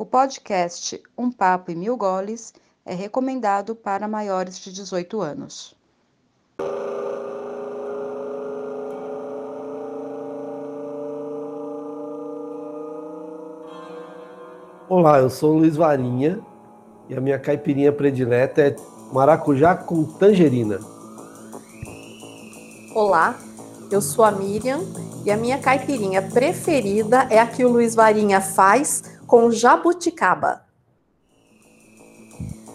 O podcast Um Papo e Mil Goles é recomendado para maiores de 18 anos. Olá, eu sou o Luiz Varinha e a minha caipirinha predileta é maracujá com tangerina. Olá, eu sou a Miriam e a minha caipirinha preferida é a que o Luiz Varinha faz com jabuticaba.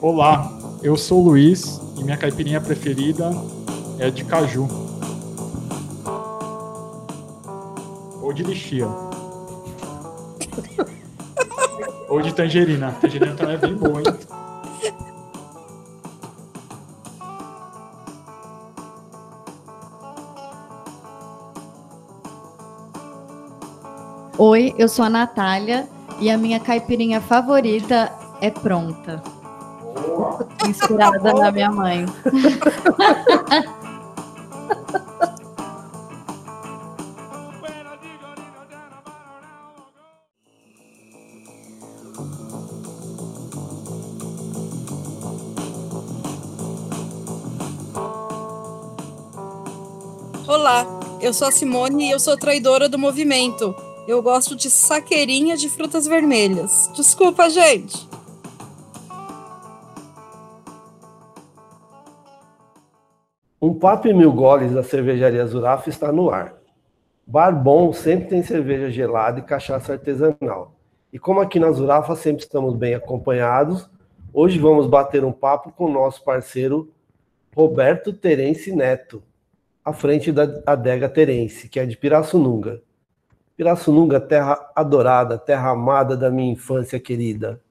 Olá, eu sou o Luiz e minha caipirinha preferida é de caju. Ou de lixia. Ou de tangerina. Tangerina também é bem boa, hein? Oi, eu sou a Natália e a minha caipirinha favorita é pronta. Inspirada na minha mãe. Olá, eu sou a Simone e eu sou traidora do movimento. Eu gosto de saqueirinha de frutas vermelhas. Desculpa, gente. Um papo e mil goles da cervejaria Zurafa está no ar. Bar bom sempre tem cerveja gelada e cachaça artesanal. E como aqui na Zurafa sempre estamos bem acompanhados, hoje vamos bater um papo com o nosso parceiro Roberto Terence Neto, à frente da adega Terence, que é de Pirassununga. Pirassununga, terra adorada, terra amada da minha infância querida.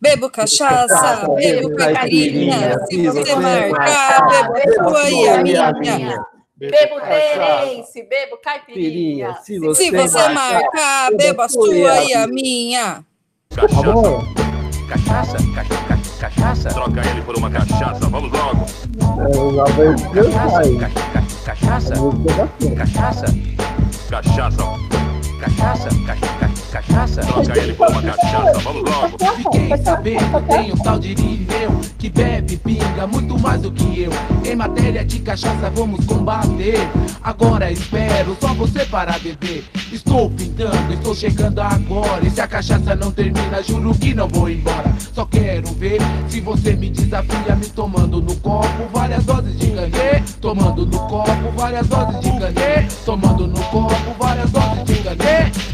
Bebo cachaça, bebo caipirinha. Se você marcar, bebo sua e a minha. Bebo terence, bebo caipirinha. Se você, marcar, bebo a sua e a minha. Cachaça. Cachaça? Cachaça? Cachaça? Troca ele por uma cachaça, vamos logo. Cachaça? Cachaça? Cachaça? Cachaça. Cachaça? Cachaça? Troca ele por uma cachaça, vamos logo. Fiquei sabendo, tem um tal de Irineu que bebe pinga muito mais do que eu. Em matéria de cachaça vamos combater. Agora espero só você parar beber. Estou pintando, estou chegando agora. E se a cachaça não termina, juro que não vou embora. Só quero ver se você me desafia me tomando no copo várias doses de canê. Tomando no copo várias doses de canê. Tomando no copo várias doses de canê.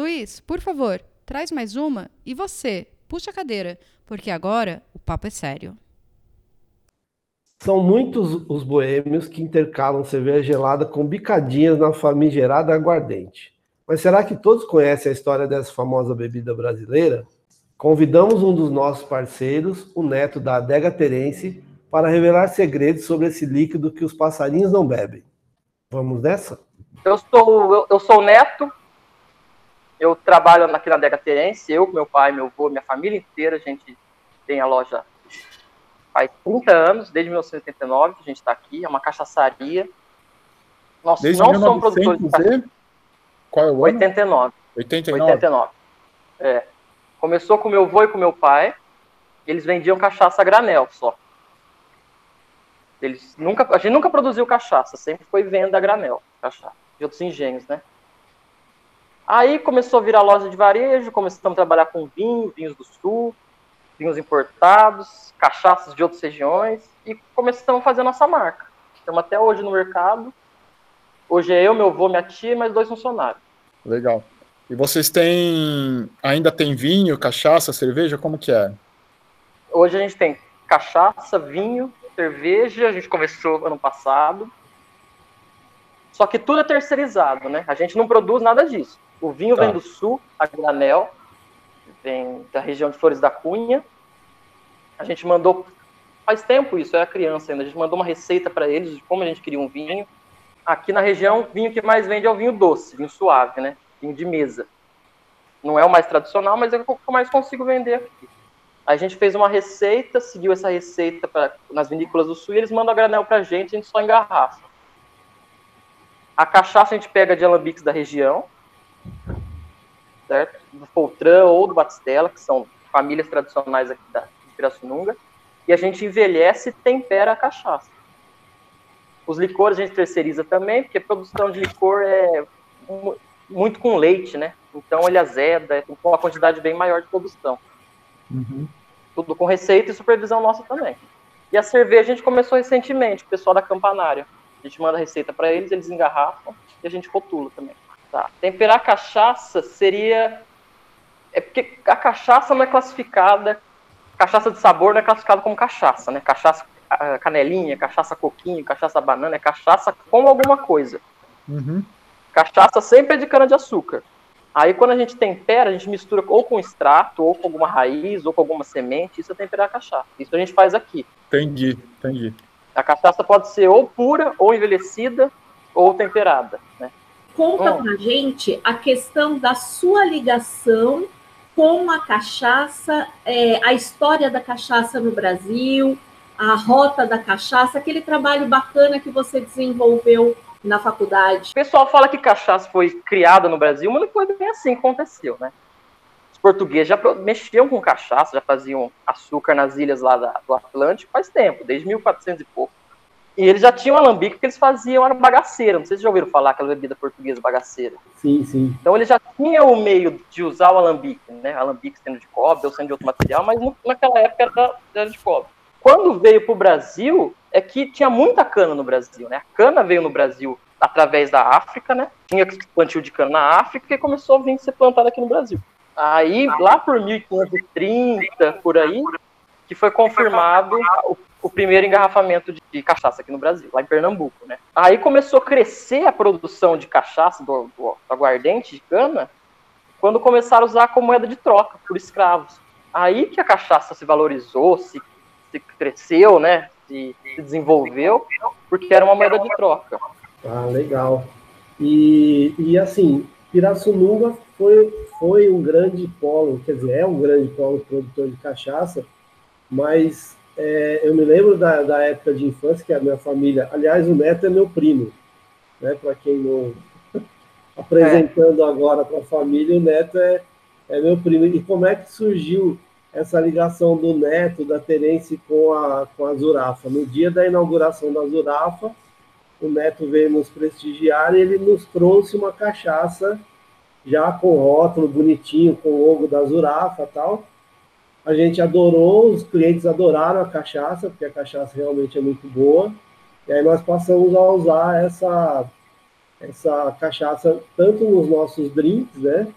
Luiz, por favor, traz mais uma e você, puxa a cadeira, porque agora o papo é sério. São muitos os boêmios que intercalam cerveja gelada com bicadinhas na famigerada aguardente. Mas será que todos conhecem a história dessa famosa bebida brasileira? Convidamos um dos nossos parceiros, o neto da adega Terence, para revelar segredos sobre esse líquido que os passarinhos não bebem. Vamos nessa? Eu sou, eu, eu sou o neto, eu trabalho aqui na adega Terence, eu, meu pai, meu avô, minha família inteira, a gente tem a loja faz 30 anos, desde 1989 que a gente está aqui, é uma cachaçaria. Nós Desde não 1900 somos produtores de cachaça. Qual é o ano? 89. 89. 89. É. Começou com meu avô e com meu pai. Eles vendiam cachaça a granel só. Eles nunca, a gente nunca produziu cachaça, sempre foi venda a granel, cachaça, de outros engenhos, né? Aí começou a virar loja de varejo, começamos a trabalhar com vinho, vinhos do sul, vinhos importados, cachaças de outras regiões e começamos a fazer a nossa marca. Estamos até hoje no mercado. Hoje é eu, meu avô, minha tia e mais dois funcionários. Legal. E vocês têm. Ainda tem vinho, cachaça, cerveja? Como que é? Hoje a gente tem cachaça, vinho, cerveja. A gente começou ano passado. Só que tudo é terceirizado, né? A gente não produz nada disso. O vinho Tá. vem do sul, a granel, vem da região de Flores da Cunha. A gente mandou faz tempo isso, eu era criança ainda. A gente mandou uma receita para eles de como a gente queria um vinho. Aqui na região, o vinho que mais vende é o vinho doce, vinho suave, né? Vinho de mesa. Não é o mais tradicional, mas é o que eu mais consigo vender aqui. A gente fez uma receita, seguiu essa receita pra, nas vinícolas do sul e eles mandam a granel pra gente, a gente só engarrafa. A cachaça a gente pega de alambiques da região, certo? Do Foltran ou do Batistela, que são famílias tradicionais aqui da de Pirassununga, e a gente envelhece e tempera a cachaça. Os licores a gente terceiriza também, porque a produção de licor é mu- muito com leite, né? Então ele azeda, é com uma quantidade bem maior de produção. Tudo com receita e supervisão nossa também. E a cerveja a gente começou recentemente, o pessoal da Campanária. A gente manda a receita para eles, eles engarrafam e a gente rotula também. Tá. Temperar a cachaça seria. É porque a cachaça não é classificada. Cachaça de sabor não é classificada como cachaça, né? Cachaça canelinha, cachaça coquinho, cachaça banana, é cachaça com alguma coisa. Cachaça sempre é de cana-de-açúcar. Aí quando a gente tempera, a gente mistura ou com extrato, ou com alguma raiz, ou com alguma semente, isso é temperar a cachaça. Isso a gente faz aqui. Entendi, entendi. A cachaça pode ser ou pura, ou envelhecida, ou temperada, né? Conta pra gente a questão da sua ligação com a cachaça, é, a história da cachaça no Brasil, a rota da cachaça, aquele trabalho bacana que você desenvolveu na faculdade. O pessoal fala que cachaça foi criada no Brasil, mas não foi bem assim que aconteceu, né? Os portugueses já mexiam com cachaça, já faziam açúcar nas ilhas lá da- do Atlântico faz tempo, desde 1400 e pouco. E eles já tinham alambique que eles faziam era bagaceira. Não sei se já ouviram falar aquela bebida portuguesa bagaceira. Sim, sim. Então ele já tinha o meio de usar o alambique, né? Alambique sendo de cobre ou sendo de outro material, mas naquela época era, era de cobre. Quando veio para o Brasil, é que tinha muita cana no Brasil, né? A cana veio no Brasil através da África, né? Tinha plantio de cana na África e começou a vir ser plantado aqui no Brasil. Aí, lá por 1530, por aí, que foi confirmado o, o primeiro engarrafamento de, cachaça aqui no Brasil, lá em Pernambuco, né? Aí começou a crescer a produção de cachaça, do, do aguardente de cana, quando começaram a usar como moeda de troca por escravos. Aí que a cachaça se valorizou, se, se cresceu, né? Se, se desenvolveu, porque era uma moeda de troca. Ah, legal. E, e assim, Pirassununga foi, foi um grande polo, quer dizer, é um grande polo produtor de cachaça, mas é, eu me lembro da, da época de infância que a minha família, aliás, o neto é meu primo, né? Para quem não apresentando agora para a família, o neto é, é meu primo. E como é que surgiu essa ligação do neto, da Terence com a, com a Zurafa? No dia da inauguração da Zurafa, o Neto veio nos prestigiar e ele nos trouxe uma cachaça já com rótulo bonitinho, com o logo da Zurafa tal. A gente adorou, os clientes adoraram a cachaça, porque a cachaça realmente é muito boa. E aí nós passamos a usar essa, essa cachaça tanto nos nossos drinks, né?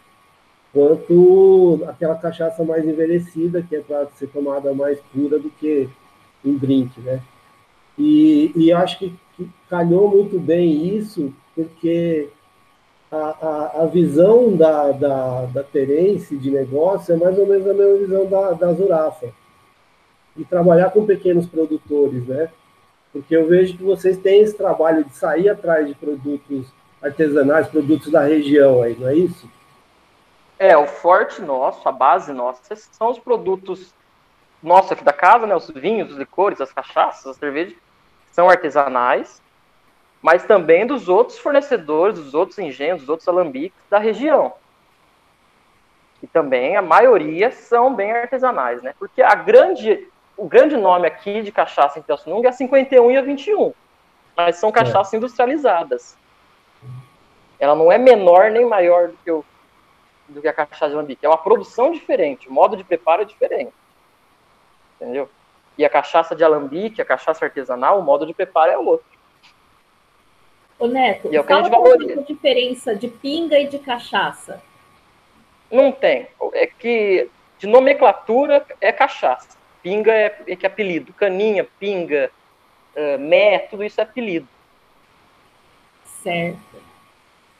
Quanto aquela cachaça mais envelhecida, que é para ser tomada mais pura do que em drink, né? E, e acho que, que calhou muito bem isso, porque a, a, a visão da, da, da Terence de negócio é mais ou menos a mesma visão da, da Zurafa. E trabalhar com pequenos produtores, né? Porque eu vejo que vocês têm esse trabalho de sair atrás de produtos artesanais, produtos da região aí, não é isso? É, o forte nosso, a base nossa, são os produtos nossos aqui da casa, né? Os vinhos, os licores, as cachaças, as cervejas, são artesanais, mas também dos outros fornecedores, dos outros engenhos, dos outros alambiques da região. E também a maioria são bem artesanais, né? Porque a grande, o grande nome aqui de cachaça em Pirassununga é a 51 e a 21, mas são cachaças industrializadas. Ela não é menor nem maior do que, o, do que a cachaça de alambique. É uma produção diferente, o modo de preparo é diferente. Entendeu? E a cachaça de alambique, a cachaça artesanal, o modo de preparo é outro. Ô Neto, E é o que a gente valoriza. diferença de pinga e de cachaça. Não tem. É que de nomenclatura é cachaça. Pinga é, é que é apelido. Caninha, pinga, eh, mé, tudo isso é apelido. Certo.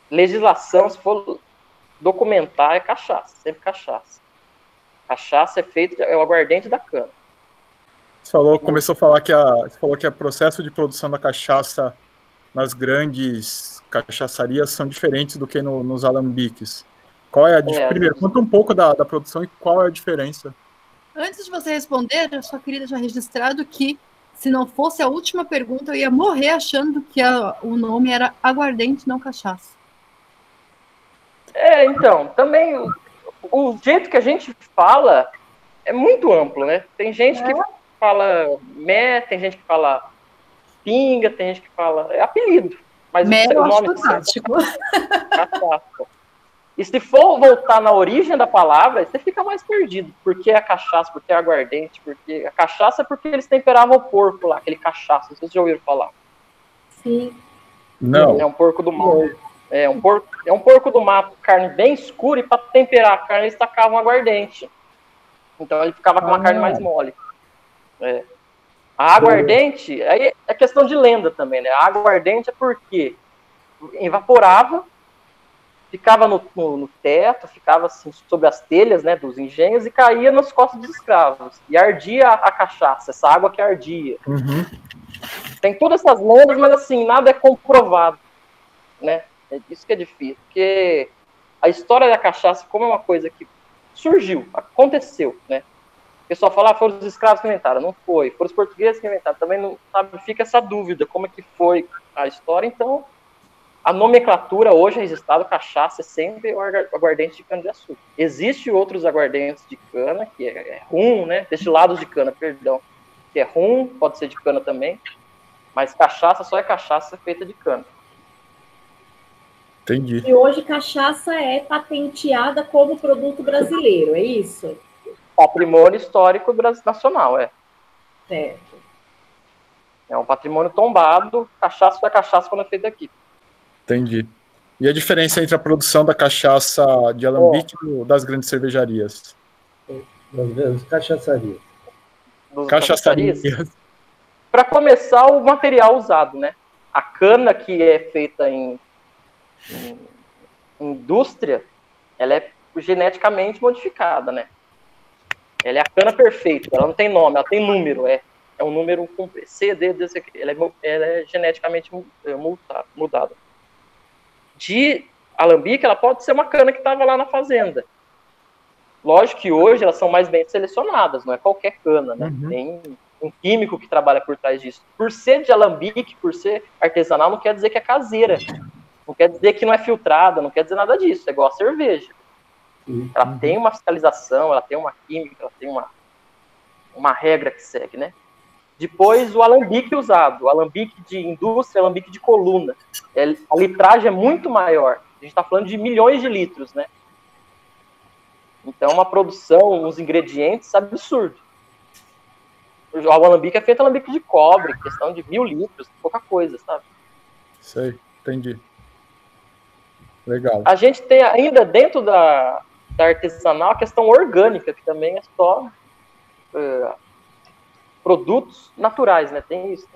Legislação, se for documentar, é cachaça, sempre cachaça. Cachaça é feito, é o aguardente da cana. Você falou, começou a falar que a, você falou que o processo de produção da cachaça nas grandes cachaçarias são diferentes do que no, nos alambiques. Qual é a diferença? É, Primeiro, conta um pouco da, da produção e qual é a diferença. Antes de você responder, eu só queria deixar registrado que, se não fosse a última pergunta, eu ia morrer achando que a- o nome era aguardente, não cachaça. É, então, também o, o jeito que a gente fala é muito amplo, né? Tem gente que fala mé, tem gente que fala pinga, tem gente que fala. É apelido. Mas Mé o, nome fantástico. cachaça. E se for voltar na origem da palavra, você fica mais perdido. Por que a cachaça? Por que a aguardente? Porque a cachaça é porque eles temperavam o porco lá, aquele cachaça. Não sei se vocês já ouviram falar. Sim. Não. É um porco do mato. É um porco, é um porco do mato, carne bem escura, e para temperar a carne eles tacavam aguardente. Então ele ficava com uma Ah. carne mais mole. É. A aguardente, aí é questão de lenda também, né? A aguardente é porque evaporava, ficava no, no- no teto, ficava assim sobre as telhas né, dos engenhos e caía nas costas dos escravos. E ardia a, a cachaça, essa água que ardia. Uhum. Tem todas essas lendas, mas assim, nada é comprovado, né? É isso que é difícil, porque a história da cachaça, como é uma coisa que surgiu, aconteceu, né? O pessoal fala, ah, foram os escravos que inventaram. Não foi. Foram os portugueses que inventaram. Também não sabe, fica essa dúvida, como é que foi a história. Então, a nomenclatura hoje registrada, cachaça, é sempre o aguardente de cana-de-açúcar. Existem outros aguardentes de cana, que é, é rum, né? Destilados de cana, perdão. Que é rum, pode ser de cana também. Mas cachaça só é cachaça feita de cana. Entendi. E hoje cachaça é patenteada como produto brasileiro, é isso? Patrimônio histórico nacional, é. Certo. É um patrimônio tombado, cachaça é cachaça quando é feita aqui. Entendi. E a diferença entre a produção da cachaça de alambique e das grandes cervejarias? Das grandes cachaçarias. Dos Cachaçarias. Para começar, o material usado, né? A cana que é feita em, em indústria, ela é geneticamente modificada, né? Ela é a cana perfeita, ela não tem nome, ela tem número, é, é um número com C, D, D, C, aqui. ela é, ela é geneticamente é, mudada. De alambique, ela pode ser uma cana que estava lá na fazenda. Lógico que hoje elas são mais bem selecionadas, não é qualquer cana, né? Tem um químico que trabalha por trás disso. Por ser de alambique, por ser artesanal, não quer dizer que é caseira. Não quer dizer que não é filtrada, não quer dizer nada disso. É igual a cerveja. Ela tem uma fiscalização, ela tem uma química, ela tem uma, uma regra que segue, né? Depois, o alambique usado. O alambique de indústria, alambique de coluna. É- a litragem é muito maior. A gente está falando de milhões de litros, né? Então, uma produção, uns ingredientes absurdos. O alambique é feito alambique de cobre, questão de mil litros, pouca coisa, sabe? Sei, entendi. Legal. A gente tem ainda dentro da, da artesanal a questão orgânica, que também é só eh, produtos naturais, né? Tem isso.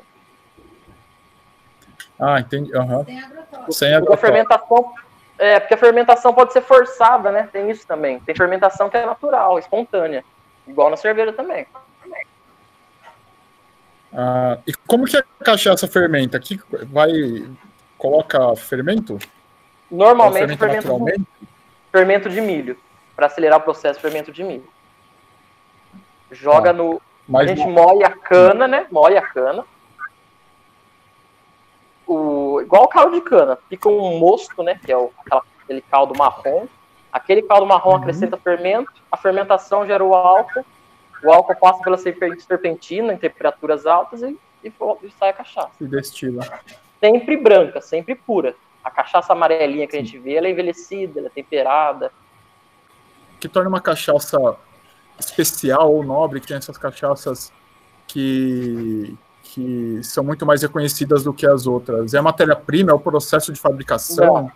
Ah, entendi. Aham. Sem Porque a agrotóxico. fermentação. É, porque a fermentação pode ser forçada, né? Tem isso também. Tem fermentação que é natural, espontânea. Igual na cerveja também. Ah, e como que a cachaça fermenta? Aqui vai coloca fermento? Normalmente fermenta fermento, fermento de milho. Para acelerar o processo, fermento de milho. Joga Tá. no. A gente moe a cana, né? Moe a cana. O, igual o caldo de cana. Fica um mosto, né? Que é o, aquele caldo marrom. Aquele caldo marrom Uhum. acrescenta fermento. A fermentação gera o álcool. O álcool passa pela serpen- serpentina em temperaturas altas e, e e sai a cachaça. se destila. Sempre branca, sempre pura. A cachaça amarelinha que a gente vê, ela é envelhecida, ela é temperada. Que torna uma cachaça especial ou nobre, que tem essas cachaças que, que são muito mais reconhecidas do que as outras? É a matéria-prima, é o processo de fabricação? Não.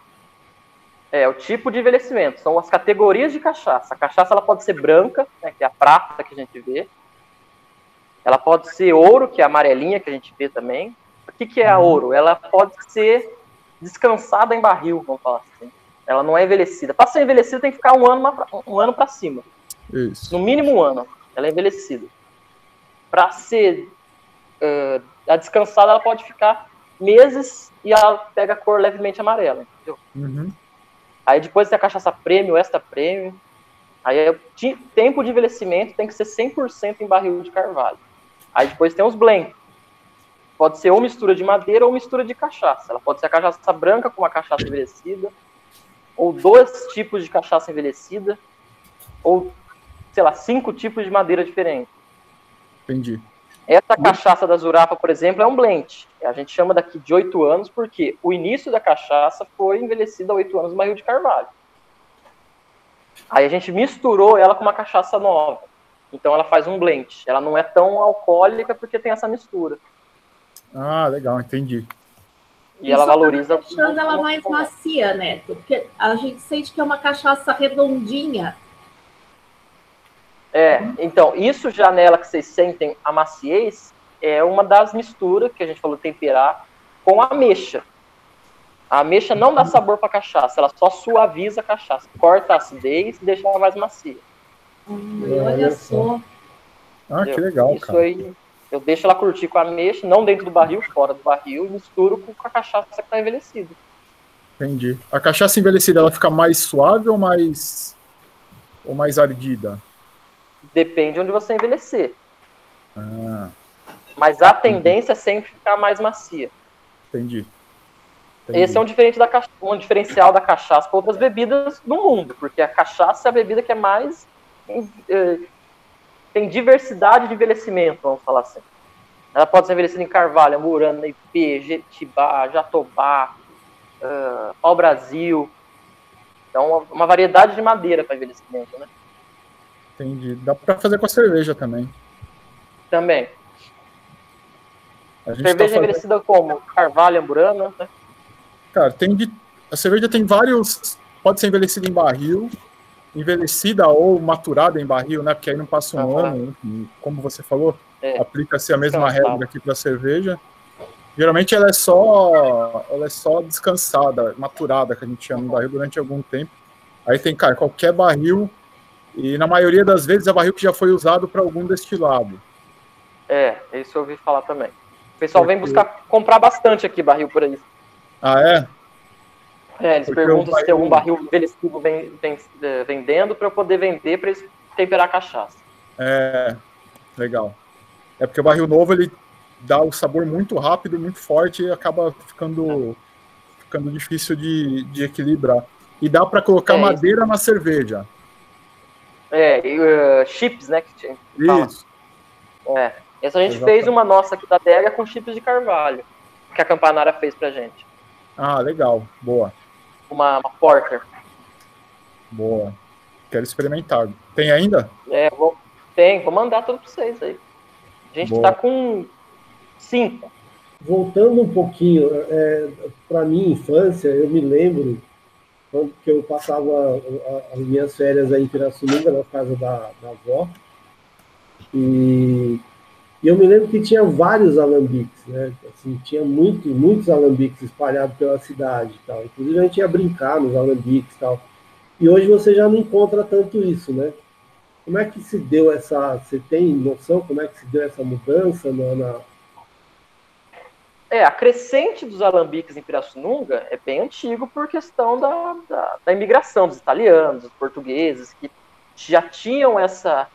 É, o tipo de envelhecimento. São as categorias de cachaça. A cachaça ela pode ser branca, né, que é a prata que a gente vê. Ela pode ser ouro, que é a amarelinha que a gente vê também. O que, que é a ouro? Ela pode ser descansada em barril, vamos falar assim. Ela não é envelhecida. Para ser envelhecida tem que ficar um ano, um ano para cima. Isso. No mínimo um ano. Ela é envelhecida. Para ser uh, a descansada, ela pode ficar meses e ela pega a cor levemente amarela. Entendeu? Uhum. Aí depois tem a cachaça prêmio, extra prêmio. Aí é, tempo de envelhecimento tem que ser 100% em barril de carvalho. Aí depois tem os blend. Pode ser ou mistura de madeira ou mistura de cachaça. Ela pode ser a cachaça branca com uma cachaça envelhecida, ou dois tipos de cachaça envelhecida, ou, sei lá, cinco tipos de madeira diferentes. Entendi. Essa cachaça da Zurafa, por exemplo, é um blend. A gente chama daqui de oito anos porque o início da cachaça foi envelhecida há oito anos no barril de carvalho. Aí a gente misturou ela com uma cachaça nova. Então ela faz um blend. Ela não é tão alcoólica porque tem essa mistura. Ah, legal, entendi. E, e ela valoriza. Tá deixando ela mais macia, Neto, porque a gente sente que é uma cachaça redondinha. É, então, isso já nela que vocês sentem a maciez é uma das misturas que a gente falou temperar com a ameixa. A ameixa não dá sabor para cachaça, ela só suaviza a cachaça, corta a acidez e deixa ela mais macia. Hum, olha só. Ah, que legal, Isso cara. aí, eu deixo ela curtir com a ameixa, não dentro do barril, fora do barril, e misturo com a cachaça que está envelhecida. Entendi. A cachaça envelhecida, ela fica mais suave ou mais ou mais ardida? Depende onde você envelhecer. Ah, Mas a tendência é sempre ficar mais macia. entendi. Esse é um, diferente da, cacha- um diferencial da cachaça para outras bebidas no mundo, porque a cachaça é a bebida que é mais. Tem diversidade de envelhecimento, vamos falar assim. Ela pode ser envelhecida em carvalho, amurana, ipê, jetibá, jatobá, uh, pau-brasil. Então, uma, variedade de madeira para envelhecimento, né? Entendi. Dá pra fazer com a cerveja também. Também. A gente Cerveja tá fazendo- envelhecida como? Carvalho, amburana, né? Cara, tem de... a cerveja tem vários. Pode ser envelhecida em barril, envelhecida ou maturada em barril, né? Porque aí não passa um Aham. ano, e como você falou, É. aplica-se a mesma Descansada. regra aqui para cerveja. Geralmente ela é só ela é só descansada, maturada, que a gente chama em barril durante algum tempo. Aí tem, cara, qualquer barril e na maioria das vezes é barril que já foi usado para algum destilado. É, isso eu ouvi falar também. O pessoal vem Porque- buscar comprar bastante aqui barril por aí. Ah, é? É, eles Porque perguntam o se tem algum barril- envelhecido vem, vem, eh, vendendo para eu poder vender para eles temperar a cachaça. É, legal. É porque o barril novo ele dá o sabor muito rápido, muito forte e acaba ficando, ficando difícil de, de equilibrar. E dá para colocar É, madeira na cerveja. É, e, eh, chips, né? Que tinha- fala. Isso. É. Essa a gente Exatamente. fez uma nossa aqui da adega com chips de carvalho, que a Campanara fez pra gente. Ah, legal. Boa, Uma, uma porter. boa. Quero experimentar. Tem ainda? É, vou, tem, vou mandar tudo pra vocês aí. A gente Boa. tá com cinco. Voltando um pouquinho, é, para minha infância, eu me lembro quando que eu passava as minhas férias aí em Pirassununga, na casa da, da avó, e, e eu me lembro que tinha vários alambiques, né? Assim, tinha muito, muitos alambiques espalhados pela cidade tal. Inclusive a gente ia brincar nos alambiques e tal. E hoje você já não encontra tanto isso, né? Como é que se deu essa. Você tem noção como é que se deu essa mudança na- na, É, a crescente dos alambiques em Pirassununga é bem antigo por questão da, da, da imigração dos italianos, dos portugueses, que já tinham essa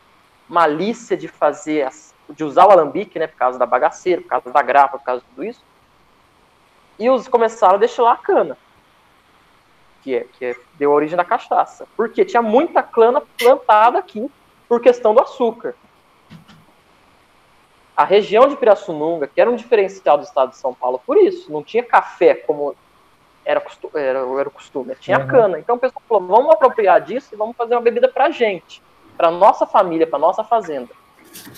malícia de fazer, as- de usar o alambique, né, por causa da bagaceira, por causa da grapa, por causa de tudo isso. E os começaram a destilar a cana, que, é, que é- deu origem da cachaça. Porque tinha muita cana plantada aqui por questão do açúcar a região de Pirassununga, que era um diferencial do estado de São Paulo, por isso, não tinha café como era, era, era o costume, tinha Uhum. cana. Então o pessoal falou, vamos apropriar disso e vamos fazer uma bebida pra gente, pra nossa família, pra nossa fazenda.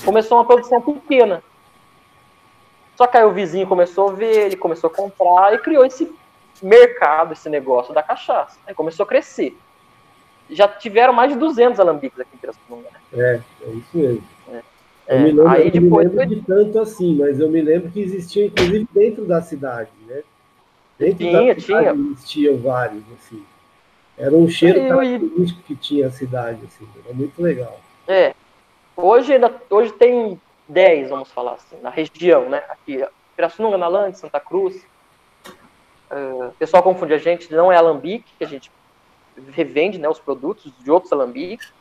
Começou uma produção pequena. Só que aí o vizinho começou a ver, ele começou a comprar e criou esse mercado, esse negócio da cachaça. Aí começou a crescer. Já tiveram mais de 200 alambiques aqui em Pirassununga. Né? É, é isso mesmo. É, eu me lembro, aí eu me depois lembro de tanto assim, mas eu me lembro que existia inclusive dentro da cidade, né? Dentro Tinha, da cidade tinha. existiam vários, assim. Era um cheiro E- e- característico que tinha a cidade, assim. Era muito legal. É. Hoje, hoje tem 10, vamos falar assim, na região, né? Aqui, Pirassununga, Nalande, Santa Cruz. Ah, o pessoal confunde a gente, não é alambique, que a gente revende né, os produtos de outros alambiques.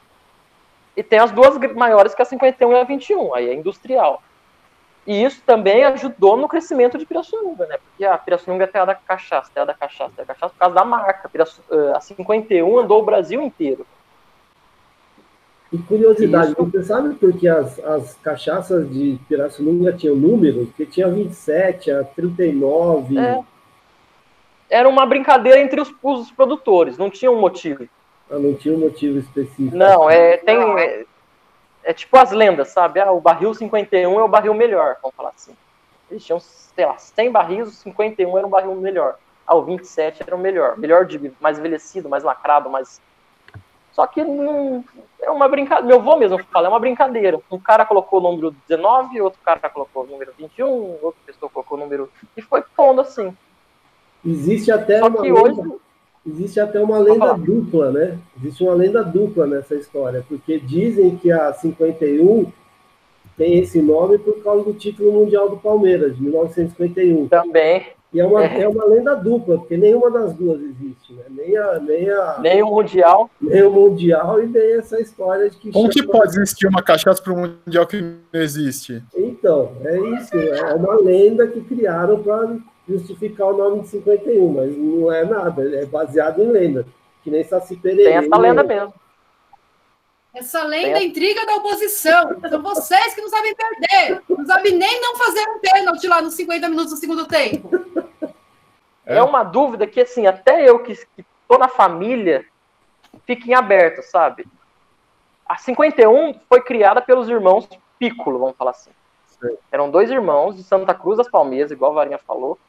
E tem as duas maiores, que é a 51 e a 21, aí é industrial. E isso também ajudou no crescimento de Pirassununga, né? Porque a Pirassununga é terra da cachaça, terra da cachaça, terra da cachaça por causa da marca. Ah, a 51 andou o Brasil inteiro. E curiosidade, Isso. você sabe por que as, as cachaças de Pirassununga tinham números? Porque tinha 27, a 39. É. Era uma brincadeira entre os, os produtores, não tinha um motivo. Ah, não tinha um motivo específico. Não, é, tem, é, é tipo as lendas, sabe? Ah, o barril 51 é o barril melhor, vamos falar assim. Eles tinham, sei lá, 100 barris, o 51 era um barril melhor. Ah, o 27 era o melhor. Melhor de mais envelhecido, mais lacrado, mais. Só que não. É uma brincadeira. Meu avô mesmo fala, é uma brincadeira. Um cara colocou o número 19, outro cara colocou o número 21, outra pessoa colocou o número. E foi pondo assim. Existe até Só uma lenda, hoje. existe até uma lenda dupla, né? Existe uma lenda dupla nessa história, porque dizem que a 51 tem esse nome por causa do título mundial do Palmeiras, de 1951. Também. E é uma, É. é uma lenda dupla, porque nenhuma das duas existe, né? Nem a, nem a, Nem o Mundial. nem o Mundial e nem essa história de que. Como que pode existir uma cachaça para um mundial que não existe? Então, é isso. É uma lenda que criaram para justificar o nome de 51, mas não é nada, é baseado em lenda. Que nem Saci Pererê. Tem essa lenda mesmo. Essa lenda intriga da oposição. São vocês que não sabem perder. Não sabem nem não fazer um pênalti lá nos 50 minutos do segundo tempo. É uma dúvida que, assim, até eu que, que tô na família, fica em aberto, sabe? A 51 foi criada pelos irmãos Piccolo, vamos falar assim. Eram dois irmãos de Santa Cruz das Palmeiras, igual a Varinha falou,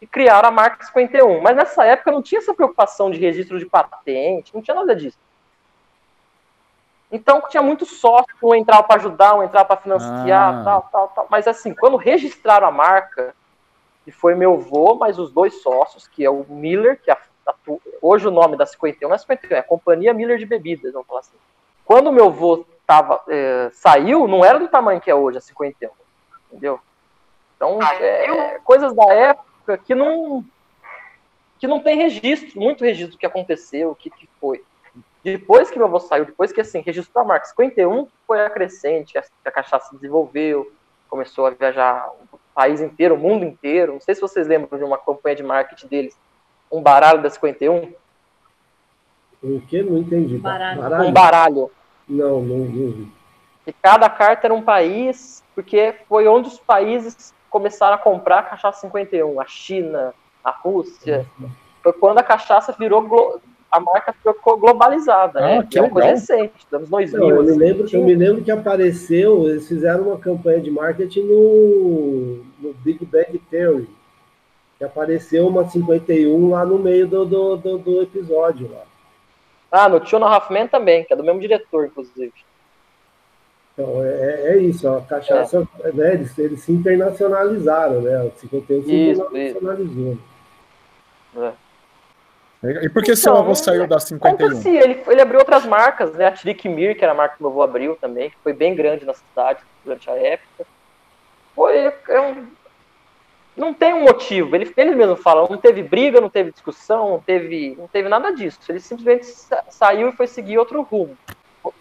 e criaram a marca 51. Mas nessa época não tinha essa preocupação de registro de patente, não tinha nada disso. Então tinha muito sócio, um entrava para ajudar, um entrava para financiar, Ah. tal, tal, tal. Mas assim, quando registraram a marca, e foi meu avô, mais os dois sócios, que é o Miller, que é a- a- hoje o nome da 51 não é 51, é a Companhia Miller de Bebidas, vamos falar assim. Quando meu avô tava, é, saiu, não era do tamanho que é hoje a 51, entendeu? Então, é, coisas da época que não que não tem registro, muito registro do que aconteceu, o que, que foi. Depois que meu avô saiu, depois que assim, registrou a marca 51, foi a crescente, a, a cachaça se desenvolveu, começou a viajar o país inteiro, o mundo inteiro. Não sei se vocês lembram de uma campanha de marketing deles, um baralho da 51. O que? Não entendi. Baralho. Um baralho. Não, não, não vi. E cada carta era um país, porque foi onde os países começaram a comprar a cachaça 51. A China, a Rússia. Foi quando a cachaça virou. A marca ficou globalizada, né? Ah, que é uma coisa recente, dos anos 2000. Não, eu, me assim. lembro, eu me lembro que apareceu, eles fizeram uma campanha de marketing no, no Big Bang Theory. Que apareceu uma 51 lá no meio do, do, do, do episódio lá. Ah, no Tio no Halfman também, que é do mesmo diretor, inclusive. Então, é, é isso, a cachaça, né, eles, eles se internacionalizaram, né? O 51 se Isso, internacionalizou. É. E por que seu Então, avô saiu da 51? Acontecia, ele, ele abriu outras marcas, né? A Trikmir, que era a marca que meu avô abriu também, que foi bem grande na cidade durante a época. Foi. é um- não tem um motivo. Ele, ele mesmo fala, não teve briga, não teve discussão, não teve, não teve nada disso. Ele simplesmente sa- saiu e foi seguir outro rumo.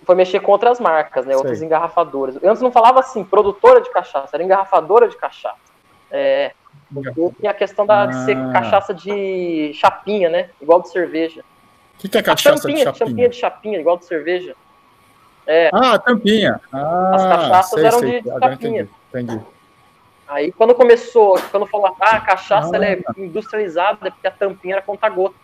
Foi mexer com outras marcas, né? Outras Sei. engarrafadoras. Antes não falava assim, produtora de cachaça, era engarrafadora de cachaça. É, tinha a questão da, de ser Ah. cachaça de chapinha, né? Igual de cerveja. O que, que é cachaça de tampinha, chapinha? tampinha de chapinha, igual de cerveja. É. Ah, tampinha. Ah, As cachaças sei, eram sei. de Agora chapinha. entendi. entendi. Aí quando começou, quando falou, ah, a cachaça Ah. ela é industrializada, é porque a tampinha era conta-gota.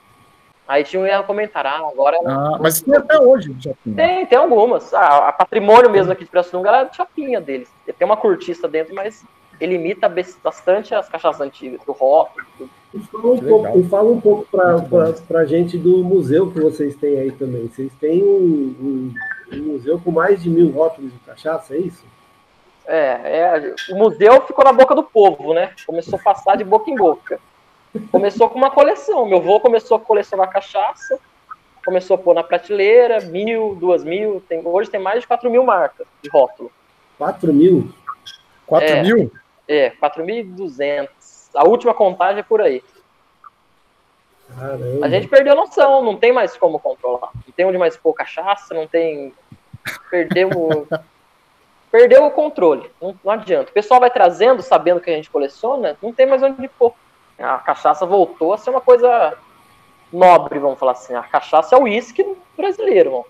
Aí tinha um comentário, ah, agora ela- Ah, mas tem até hoje chapinha. Tem, tem algumas. Ah, a patrimônio mesmo aqui de Pirassununga era de chapinha deles. Tem uma cortiça dentro, mas ele imita bastante as cachaças antigas, do rótulo. tudo. E fala um pouco, e fala um pouco para a gente do museu que vocês têm aí também. Vocês têm um, um- um museu com mais de mil rótulos de cachaça, é isso? É, é, o museu ficou na boca do povo, né? Começou a passar de boca em boca. Começou com uma coleção. Meu avô começou a colecionar cachaça, começou a pôr na prateleira, mil, duas mil. Tem, hoje tem mais de 4 mil marcas de rótulo. 4 mil? 4 É. mil? É, 4.200. A última contagem é por aí. Caramba. A gente perdeu a noção, não tem mais como controlar. Não tem onde mais pôr cachaça, não tem. Perdeu o. Perdeu o controle. Não, não adianta. O pessoal vai trazendo, sabendo que a gente coleciona, não tem mais onde pôr. A cachaça voltou a ser uma coisa nobre, vamos falar assim. A cachaça é o uísque brasileiro, vamos,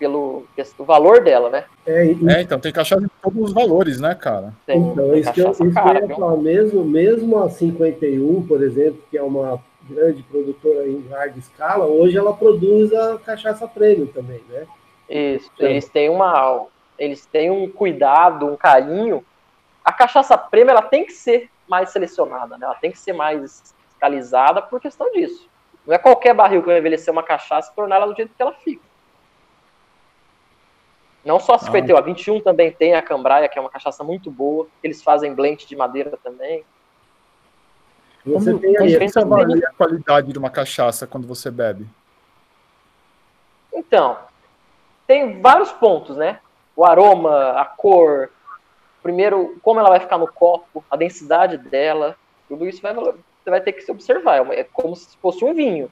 pelo o valor dela, né? É, e- É, então tem cachaça de todos os valores, né, cara? Tem, Então, tem isso que eu, isso que eu cara, ia viu? falar, mesmo, mesmo a 51, por exemplo, que é uma grande produtora em larga escala, hoje ela produz a cachaça premium também, né? Isso, Então. eles têm uma, eles têm um cuidado, um carinho. A cachaça prêmio ela tem que ser mais selecionada, né? Ela tem que ser mais fiscalizada por questão disso. Não é qualquer barril que vai envelhecer uma cachaça e tornar ela do jeito que ela fica. Não só a 51, a 21 também tem a Cambraia, que é uma cachaça muito boa. Eles fazem blend de madeira também. Você Como, tem aí, você avalia a qualidade de uma cachaça quando você bebe? Então, tem vários pontos, né? O aroma, a cor, primeiro, como ela vai ficar no copo, a densidade dela, tudo isso vai, você vai ter que se observar. É É como se fosse um vinho.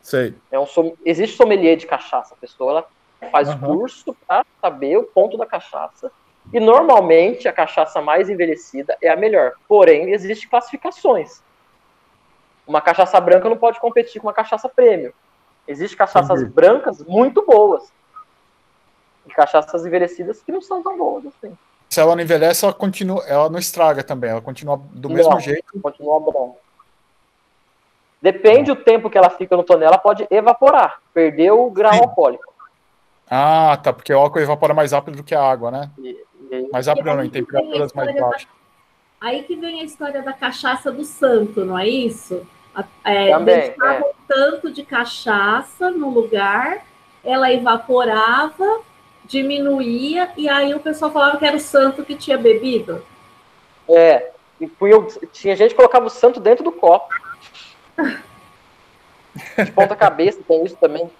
Sei. É um, existe sommelier de cachaça. A pessoa ela faz Aham. curso para saber o ponto da cachaça. E normalmente a cachaça mais envelhecida é a melhor. Porém, existem classificações. Uma cachaça branca não pode competir com uma cachaça prêmio. Existem cachaças brancas muito boas. E cachaças envelhecidas que não são tão boas assim. Se ela não envelhece, ela continua, ela não estraga também, ela continua do mesmo Não, jeito. Continua branca. Depende do tempo que ela fica no tonel, ela pode evaporar, perder o grau Sim. alcoólico. Ah, tá, porque o álcool evapora mais rápido do que a água, né? Mais rápido não, aí em que vem a temperaturas mais história da- baixas. Aí que vem a história da cachaça do santo, não é isso? A- É, Também, deixava um tanto de cachaça no lugar, ela evaporava, diminuía, e aí o pessoal falava que era o santo que tinha bebido. É, e tinha gente que colocava o santo dentro do copo. De ponta cabeça, tem isso também.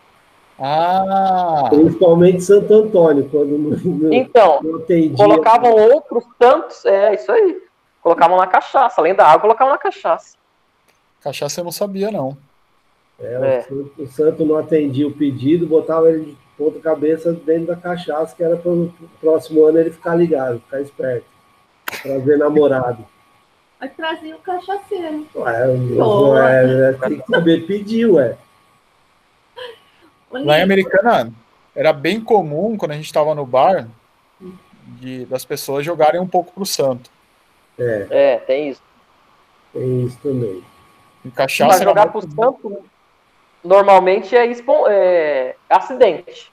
Ah, principalmente Santo Antônio, quando não, Então, não atendia. colocavam outros santos, é isso aí. Colocavam na cachaça, além da água, colocavam na cachaça. cachaça eu não sabia, não. É, É. O, santo, o santo não atendia o pedido, botava ele de ponta cabeça dentro da cachaça, que era para o próximo ano ele ficar ligado, ficar esperto. Trazer namorado. Aí trazia o cachaceiro. Ué, Boa. é, é, tem que saber pedir, ué. Lá em Americana, era bem comum, quando a gente estava no bar, de, das pessoas jogarem um pouco pro santo. É, É, tem isso. tem isso também. Em cachaça Mas jogar pro santo, normalmente é, é acidente.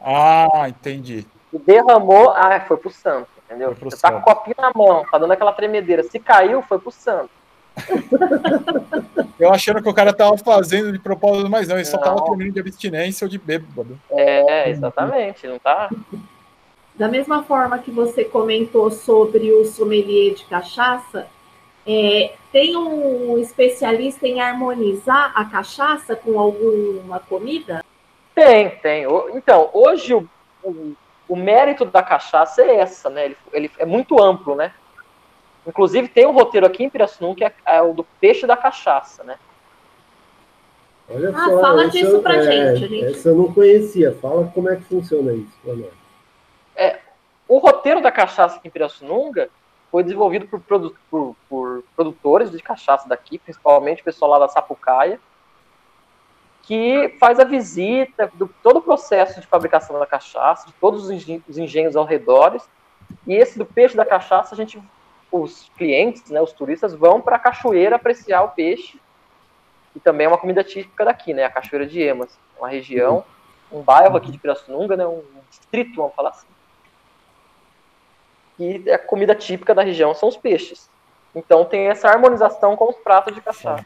Ah, entendi. Derramou, ah, foi pro santo, entendeu? Foi pro Você tá com santo. o copinho na mão, tá dando aquela tremedeira. Se caiu, foi pro santo. Eu achando que o cara tava fazendo de propósito, mas não, ele só tava Não. tremendo de abstinência ou de bêbado. É, exatamente, não tá? Da mesma forma que você comentou sobre o sommelier de cachaça, é, tem um especialista em harmonizar a cachaça com alguma comida? Tem, tem. Então, hoje o, o, o mérito da cachaça é essa, né? Ele, ele é muito amplo, né? Inclusive tem um roteiro aqui em Pirassununga que é, é o do peixe da cachaça, né? Olha Ah, só. fala disso pra é, gente, gente. Essa eu não conhecia. Fala como é que funciona isso pra nós. O roteiro da cachaça aqui em Pirassununga foi desenvolvido por, produ- por- por produtores de cachaça daqui, principalmente o pessoal lá da Sapucaia, que faz a visita do todo o processo de fabricação da cachaça, de todos os engen- os engenhos ao redor. E esse do peixe da cachaça, a gente, os clientes, né, os turistas, vão para a cachoeira apreciar o peixe, que também é uma comida típica daqui, né, a Cachoeira de Emas, uma região, um bairro aqui de Pirassununga, né, um distrito, vamos falar assim e a comida típica da região são os peixes. Então tem essa harmonização com os pratos de cachaça.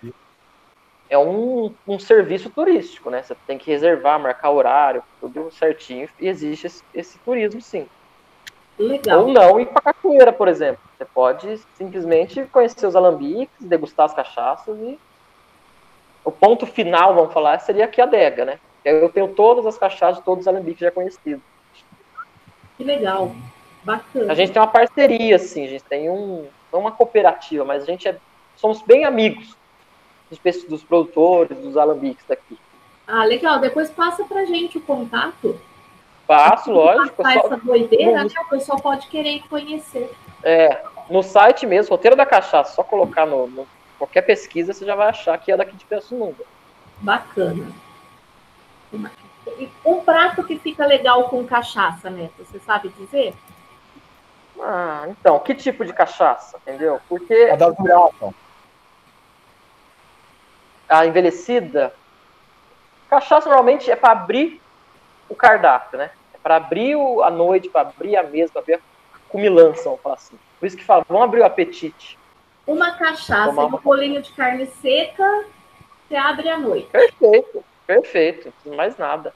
É um, um serviço turístico, né? Você tem que reservar, marcar horário, tudo certinho, e existe esse, esse turismo sim. Legal. Ou não ir para cachoeira, por exemplo. Você pode simplesmente conhecer os alambiques, degustar as cachaças e o ponto final, vamos falar, seria aqui a adega, né? Eu tenho todas as cachaças, todos os alambiques já conhecidos. Que legal. Bacana. A gente tem uma parceria, assim, a gente tem um, não uma cooperativa, mas a gente é, somos bem amigos dos, dos produtores, dos alambiques daqui. Ah, legal. Depois passa pra gente o contato. Passo, lógico. Passar só- essa doideira, né? O pessoal pode querer conhecer. É, no site mesmo, roteiro da cachaça, só colocar no, no- qualquer pesquisa, você já vai achar que é daqui de Pirassununga. Bacana. E Um prato que fica legal com cachaça, Neto, você sabe dizer? Ah, então, que tipo de cachaça, entendeu? Porque A da Zurafa. a envelhecida, cachaça normalmente é para abrir o cardápio, né? É para abrir o- a noite, para abrir a mesa, para abrir a cumilança, vamos falar assim. Por isso que fala, vamos abrir o apetite. Uma cachaça Tomar e um bolinho de carne seca, você abre à noite. Perfeito, perfeito, mais nada.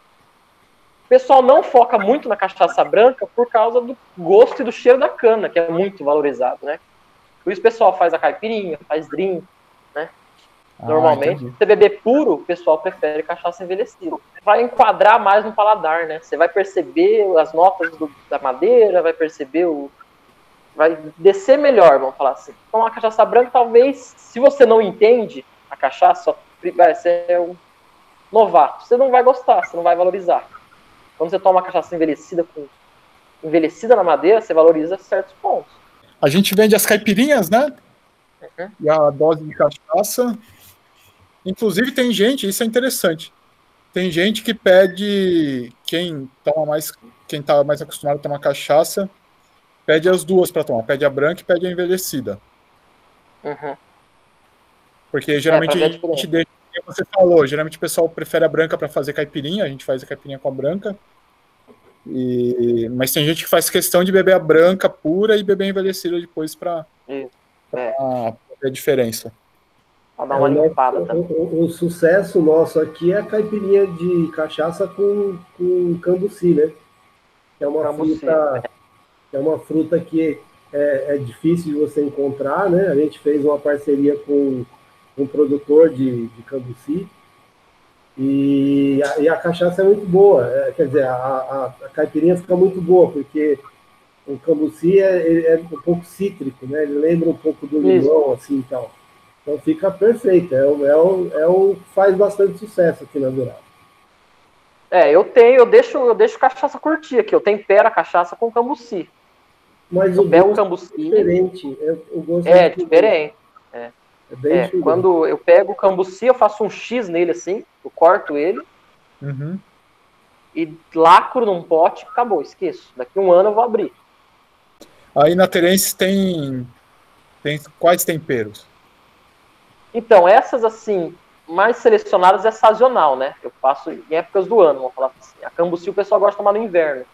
O pessoal não foca muito na cachaça branca por causa do gosto e do cheiro da cana, que é muito valorizado, né? Por isso o pessoal faz a caipirinha, faz drink, Ah, Normalmente, se você beber puro, o pessoal prefere cachaça envelhecida. Vai enquadrar mais no paladar, né? Você vai perceber as notas do- da madeira, vai perceber o. Vai descer melhor, vamos falar assim. Então, a cachaça branca, talvez, se você não entende a cachaça, só vai ser um novato. Você não vai gostar, você não vai valorizar. Quando você toma uma cachaça envelhecida com envelhecida na madeira, você valoriza certos pontos. A gente vende as caipirinhas, né? Uhum. E a dose de cachaça. Inclusive, tem gente, isso é interessante. Tem gente que pede, quem toma mais, quem tá mais acostumado a tomar cachaça, pede as duas para tomar. Pede a branca e pede a envelhecida. Uhum. Porque geralmente pra ver a gente deixa, como você falou, geralmente o pessoal prefere a branca para fazer caipirinha, a gente faz a caipirinha com a branca. E, mas tem gente que faz questão de beber a branca pura e beber a envelhecida depois para Isso, ver a diferença. Pra dar uma É, o nosso- limpada também. O, o- sucesso nosso aqui é a caipirinha de cachaça com, com cambuci, né? É uma Cambuci, fruta, que é uma fruta que é, é difícil de você encontrar, né? A gente fez uma parceria com um produtor de, de cambuci e a, e a cachaça é muito boa. É, quer dizer, a, a, a caipirinha fica muito boa porque o cambuci é, é um pouco cítrico, né? Ele lembra um pouco do limão, assim e tal. Então fica perfeito. É o, é o, é o que faz bastante sucesso aqui na Dourada. É, eu tenho, eu deixo, eu deixo cachaça curtir aqui. Eu tempero a cachaça com cambuci. Mas eu o gosto é cambuci. diferente. É, o gosto É, diferente. É. É bem É, diferente. quando eu pego o cambuci, eu faço um X nele assim, eu corto ele Uhum. e lacro num pote, acabou, esqueço. Daqui um ano eu vou abrir. Aí na Terence tem, tem quais temperos? Então, essas assim, mais selecionadas é sazonal, né? Eu faço em épocas do ano, vamos falar assim. A cambuci o pessoal gosta de tomar no inverno.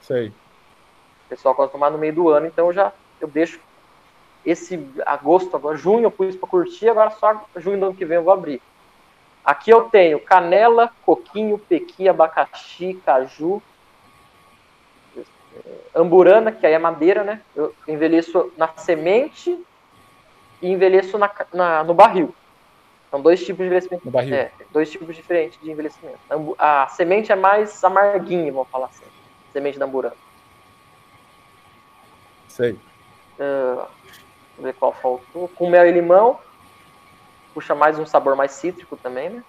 Sei. O pessoal gosta de tomar no meio do ano, então eu já eu deixo esse agosto, agora junho eu pus para curtir, agora só junho do ano que vem eu vou abrir. Aqui eu tenho canela, coquinho, pequi, abacaxi, caju, eh, amburana, que aí é madeira, né? Eu envelheço na semente e envelheço na, na- no barril. São dois tipos de envelhecimento. No barril. É, dois tipos diferentes de envelhecimento. Ambu- A semente é mais amarguinha, vamos falar assim. Semente da amburana. Sei. Ah, Deixa eu ver qual faltou. Com mel e limão. Puxa mais um sabor mais cítrico também, né?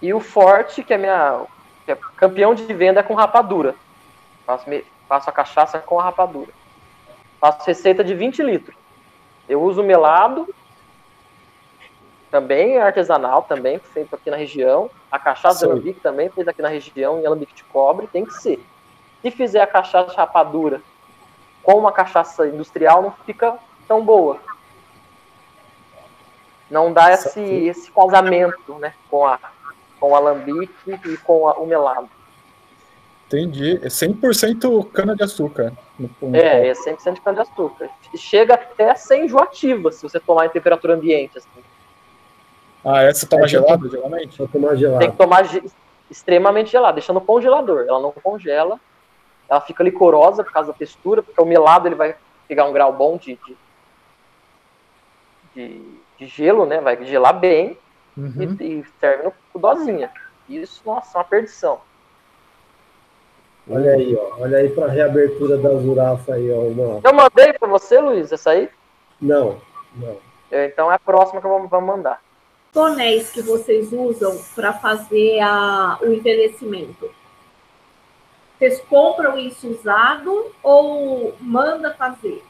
E o forte, que é minha. Que é campeão de venda é com rapadura. Faço, faço a cachaça com a rapadura. Faço receita de 20 litros. Eu uso melado. Também artesanal, também, feito aqui na região. A cachaça de alambique também, feita aqui na região, em alambique de cobre, tem que ser. Se fizer a cachaça rapadura com uma cachaça industrial, não fica tão boa. Não dá esse, esse casamento né, com, a, com o alambique e com a- o melado. Entendi. É 100% cana-de-açúcar. É, é 100% de cana-de-açúcar. Chega até a ser enjoativa se você tomar em temperatura ambiente. assim. Ah, essa toma É, gelada, geralmente? Pra tomar Tem gelado. que tomar ge- extremamente gelada, deixando no congelador. Ela não congela, ela fica licorosa por causa da textura, porque o melado ele vai pegar um grau bom de, de, de, de gelo, né? Vai gelar bem Uhum. e, e serve no, dosinha. Isso, nossa, uma perdição. Olha aí, ó. Olha aí pra reabertura da Zurafa aí, ó. Uma... Eu mandei pra você, Luiz, essa aí? Não, não. É, Então é a próxima que vamos, vamos mandar. tonéis que vocês usam para fazer a- o envelhecimento? Vocês compram isso usado ou manda fazer?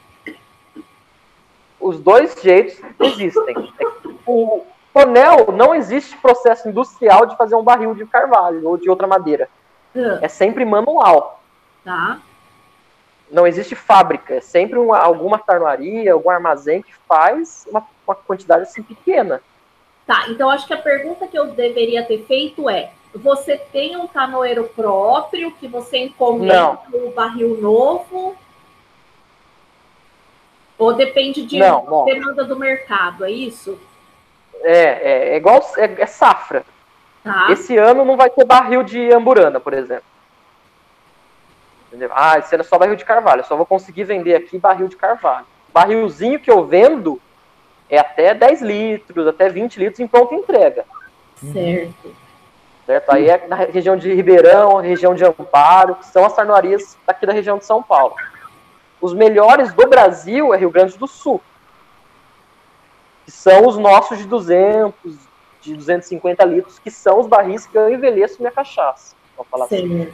Os dois jeitos existem. O tonel não existe processo industrial de fazer um barril de carvalho ou de outra madeira. Ah, É sempre manual. Tá? Não existe fábrica. É sempre uma, alguma tarnoaria, algum armazém que faz uma, uma quantidade assim pequena. Tá, então acho que a pergunta que eu deveria ter feito é: você tem um canoeiro próprio que você encomenda o barril novo? Ou depende de Não, não. demanda do mercado, é isso? É, é, é igual é, é safra. Tá. Esse ano não vai ter barril de amburana, por exemplo. Entendeu? Ah, esse ano é só barril de carvalho. Eu só vou conseguir vender aqui barril de carvalho. Barrilzinho que eu vendo é até 10 litros, até 20 litros em pronta entrega. Certo. Certo? Aí é na região de Ribeirão, região de Amparo, que são as sarnoarias daqui da região de São Paulo. Os melhores do Brasil é Rio Grande do Sul. Que são os nossos de 200, de 250 litros, que são os barris que eu envelheço minha cachaça. Vamos falar assim.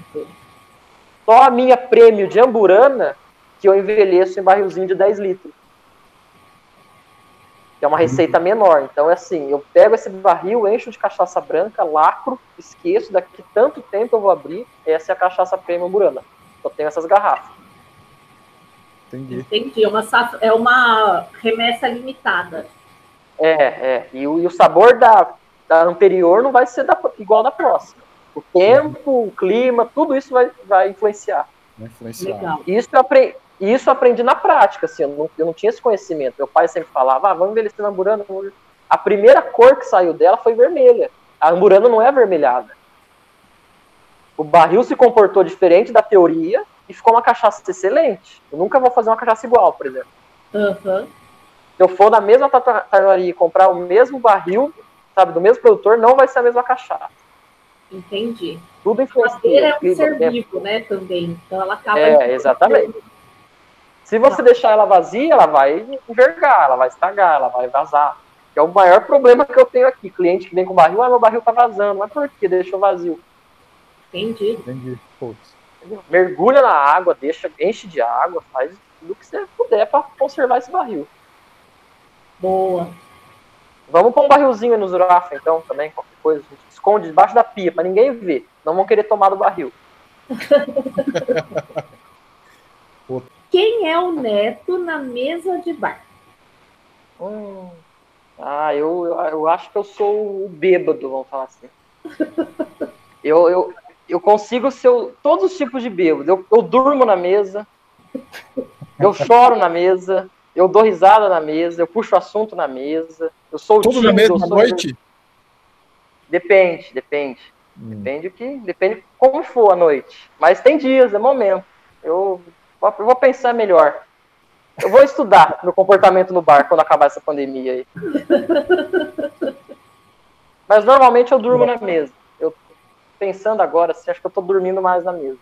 Só a minha prêmio de Amburana que eu envelheço em barrilzinho de 10 litros. Que é uma receita menor. Então é assim, eu pego esse barril, encho de cachaça branca, lacro, esqueço, daqui tanto tempo eu vou abrir, essa é a cachaça prêmio Amburana. Eu tenho essas garrafas. Entendi. Entendi. É uma, saf- é uma remessa limitada. É, é. E o, e o sabor da, da anterior não vai ser da- igual da próxima. O tempo, o clima, tudo isso vai, vai influenciar. Vai influenciar. Legal. Isso eu, apre- e isso eu aprendi na prática, assim, eu não, eu não tinha esse conhecimento. Meu pai sempre falava, ah, vamos envelhecer na Amburana. vamos- A primeira cor que saiu dela foi vermelha. A Amburana não é avermelhada. O barril se comportou diferente da teoria e ficou uma cachaça excelente. Eu nunca vou fazer uma cachaça igual, por exemplo. Aham. Se eu for na mesma tarnaria e comprar o mesmo barril, sabe, do mesmo produtor, não vai ser a mesma cachaça. Entendi. Tudo A influencia. madeira é um clima, ser tempo. vivo, né, também. Então ela acaba... É, exatamente. Se você deixar ela vazia, ela vai envergar, ela vai estragar, ela vai vazar. Que é o maior problema que eu tenho aqui. Cliente que vem com barril, ah, meu barril tá vazando. Mas por que deixou vazio? Entendi. Entendi. Putz. Mergulha na água, deixa, enche de água, faz tudo que você puder para conservar esse barril. Boa. Vamos pôr um barrilzinho no Zurafa, então, também, qualquer coisa. A gente esconde debaixo da pia, para ninguém ver. Não vão querer tomar do barril. Quem é o neto na mesa de bar? Hum. Ah, eu, eu, eu acho que eu sou o bêbado, vamos falar assim. Eu, eu, eu consigo ser o- todos os tipos de bêbado. Eu, eu durmo na mesa, eu choro na mesa, eu dou risada na mesa, eu puxo assunto na mesa, eu sou o Tudo na tímido, eu mesma sou- noite? Depende, depende. Hum. Depende o que, depende como for a noite. Mas tem dias, é momento. Eu, vou- eu vou pensar melhor. Eu vou estudar meu comportamento no bar quando acabar essa pandemia aí. Mas normalmente eu durmo na mesa. Eu pensando agora, assim, acho que eu tô dormindo mais na mesa.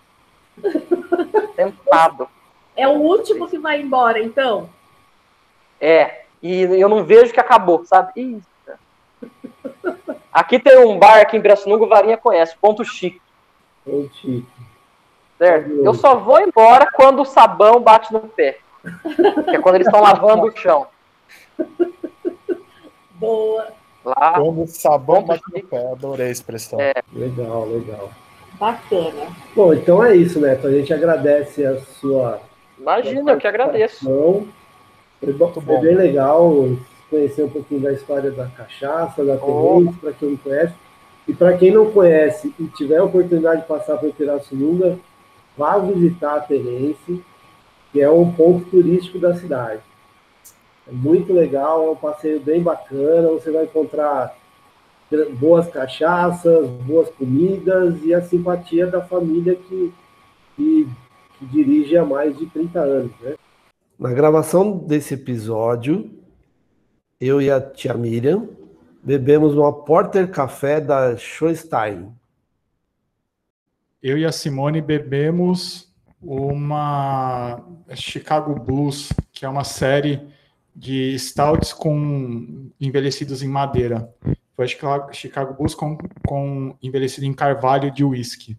Tentado. É o último que vai embora, então? É. E eu não vejo que acabou, sabe? Ih, Aqui tem um bar aqui em o Varinha conhece, Ponto Chique. Ô, Chico. Certo? Eu só vou embora quando o sabão bate no pé. Que é quando eles estão lavando o chão. Boa. Lá, Quando o sabão bate no pé, adorei a expressão. É. Legal, legal. Bacana. Bom, então é isso, Neto. A gente agradece a sua. imagina, eu que agradeço. Bom. bem legal conhecer um pouquinho da história da cachaça, da Terence, para quem não conhece. E para quem não conhece e tiver a oportunidade de passar por Pirassununga, vá visitar a Terence, que é um ponto turístico da cidade. É muito legal, é um passeio bem bacana, você vai encontrar boas cachaças, boas comidas e a simpatia da família que, que que dirige há mais de 30 anos, né? Na gravação desse episódio, eu e a tia Miriam bebemos uma Porter Café da Schoenstein. Eu e a Simone bebemos uma Chicago Blues, que é uma série de stouts com envelhecidos em madeira. Foi Chicago, Chicago Blues com, com envelhecido em carvalho de whisky.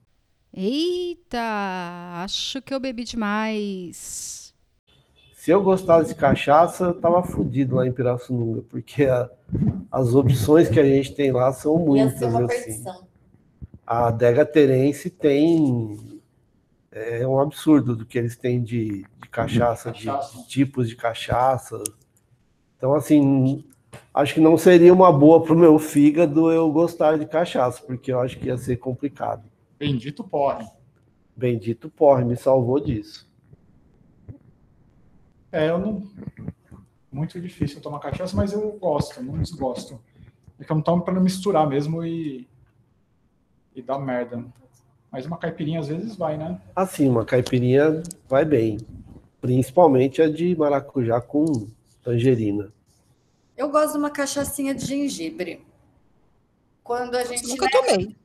Eita, acho que eu bebi demais. Se eu gostasse de cachaça, eu tava fudido lá em Pirassununga, porque a- as opções que a gente tem lá são Ia ser muitas. uma assim. perdição. A adega Terense tem é um absurdo do que eles têm de, de cachaça, de, de tipos de cachaça. Então, assim, acho que não seria uma boa para o meu fígado eu gostar de cachaça, porque eu acho que ia ser complicado. Bendito porre. Bendito porre, me salvou disso. É, eu não. Muito difícil tomar cachaça, mas eu gosto, não desgosto. É que eu não tomo para não misturar mesmo e. e dar merda. Mas uma caipirinha às vezes vai, né? Assim, uma caipirinha vai bem. Principalmente a de maracujá com tangerina. Eu gosto de uma cachaçinha de gengibre. Quando a gente. Nunca né, tomei.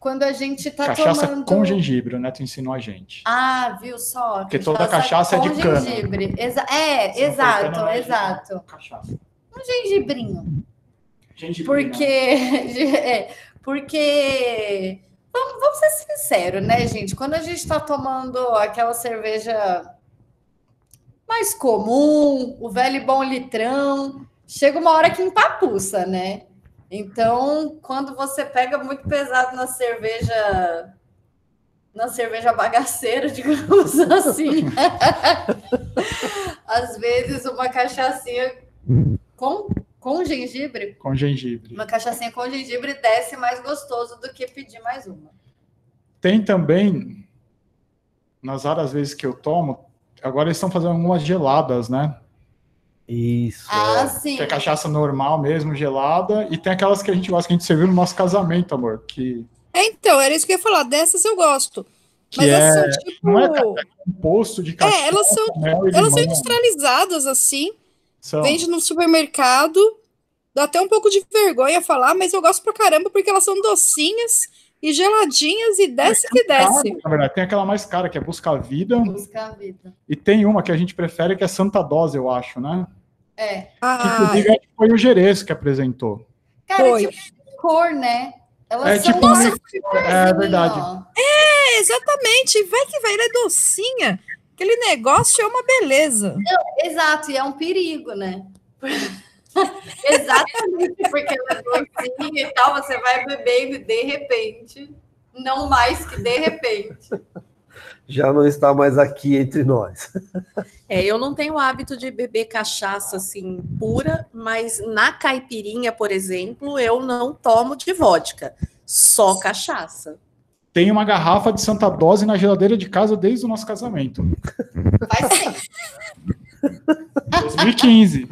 Quando a gente tá cachaça tomando. com gengibre, o Neto ensinou a gente. Ah, viu só? Porque toda cachaça é de cana. gengibre. Exa- é, Se exato, cana, não é exato. Cachaça. Um gengibrinho. Gengibre. Porque. é, porque. Vamos, vamos ser sinceros, né, gente? Quando a gente tá tomando aquela cerveja mais comum, o velho bom litrão, chega uma hora que empapuça, né? Então, quando você pega muito pesado na cerveja, na cerveja bagaceira, digamos assim, às vezes uma cachaçinha com, com gengibre, Com gengibre. uma cachaçinha com gengibre desce mais gostoso do que pedir mais uma. Tem também, nas raras vezes que eu tomo, agora eles estão fazendo algumas geladas, né? Isso. Ah, sim. Que é cachaça normal mesmo, gelada, e tem aquelas que a gente gosta, que a gente serviu no nosso casamento, amor, que, É, então, era isso que eu ia falar. Dessas eu gosto. que Mas é, elas são tipo. não é é composto de cachaça, É, elas são, elas são industrializadas assim. São. Vende no supermercado. Dá até um pouco de vergonha falar, mas eu gosto pra caramba porque elas são docinhas e geladinhas e desce que desce. Na verdade, tem aquela mais cara, que é Busca a Vida, Buscar a vida. e tem uma que a gente prefere, que é Santa Dose, eu acho, né? É. Ah, inclusive, acho que foi o Gerês que apresentou. Cara, Foi. é tipo cor, né? Elas É são tipo nossa, é corzinha, verdade. ó. é, exatamente. Vai que vai, ela é docinha. Aquele negócio é uma beleza. Exato, e é um perigo, né? Exatamente, porque ela é docinha e tal, você vai bebendo e de repente, não mais que de repente. Já não está mais aqui entre nós. É, eu não tenho o hábito de beber cachaça assim pura, mas na caipirinha, por exemplo, eu não tomo de vodka, só cachaça. Tem uma garrafa de Santa Dose na geladeira de casa desde o nosso casamento. Faz sim. 2015.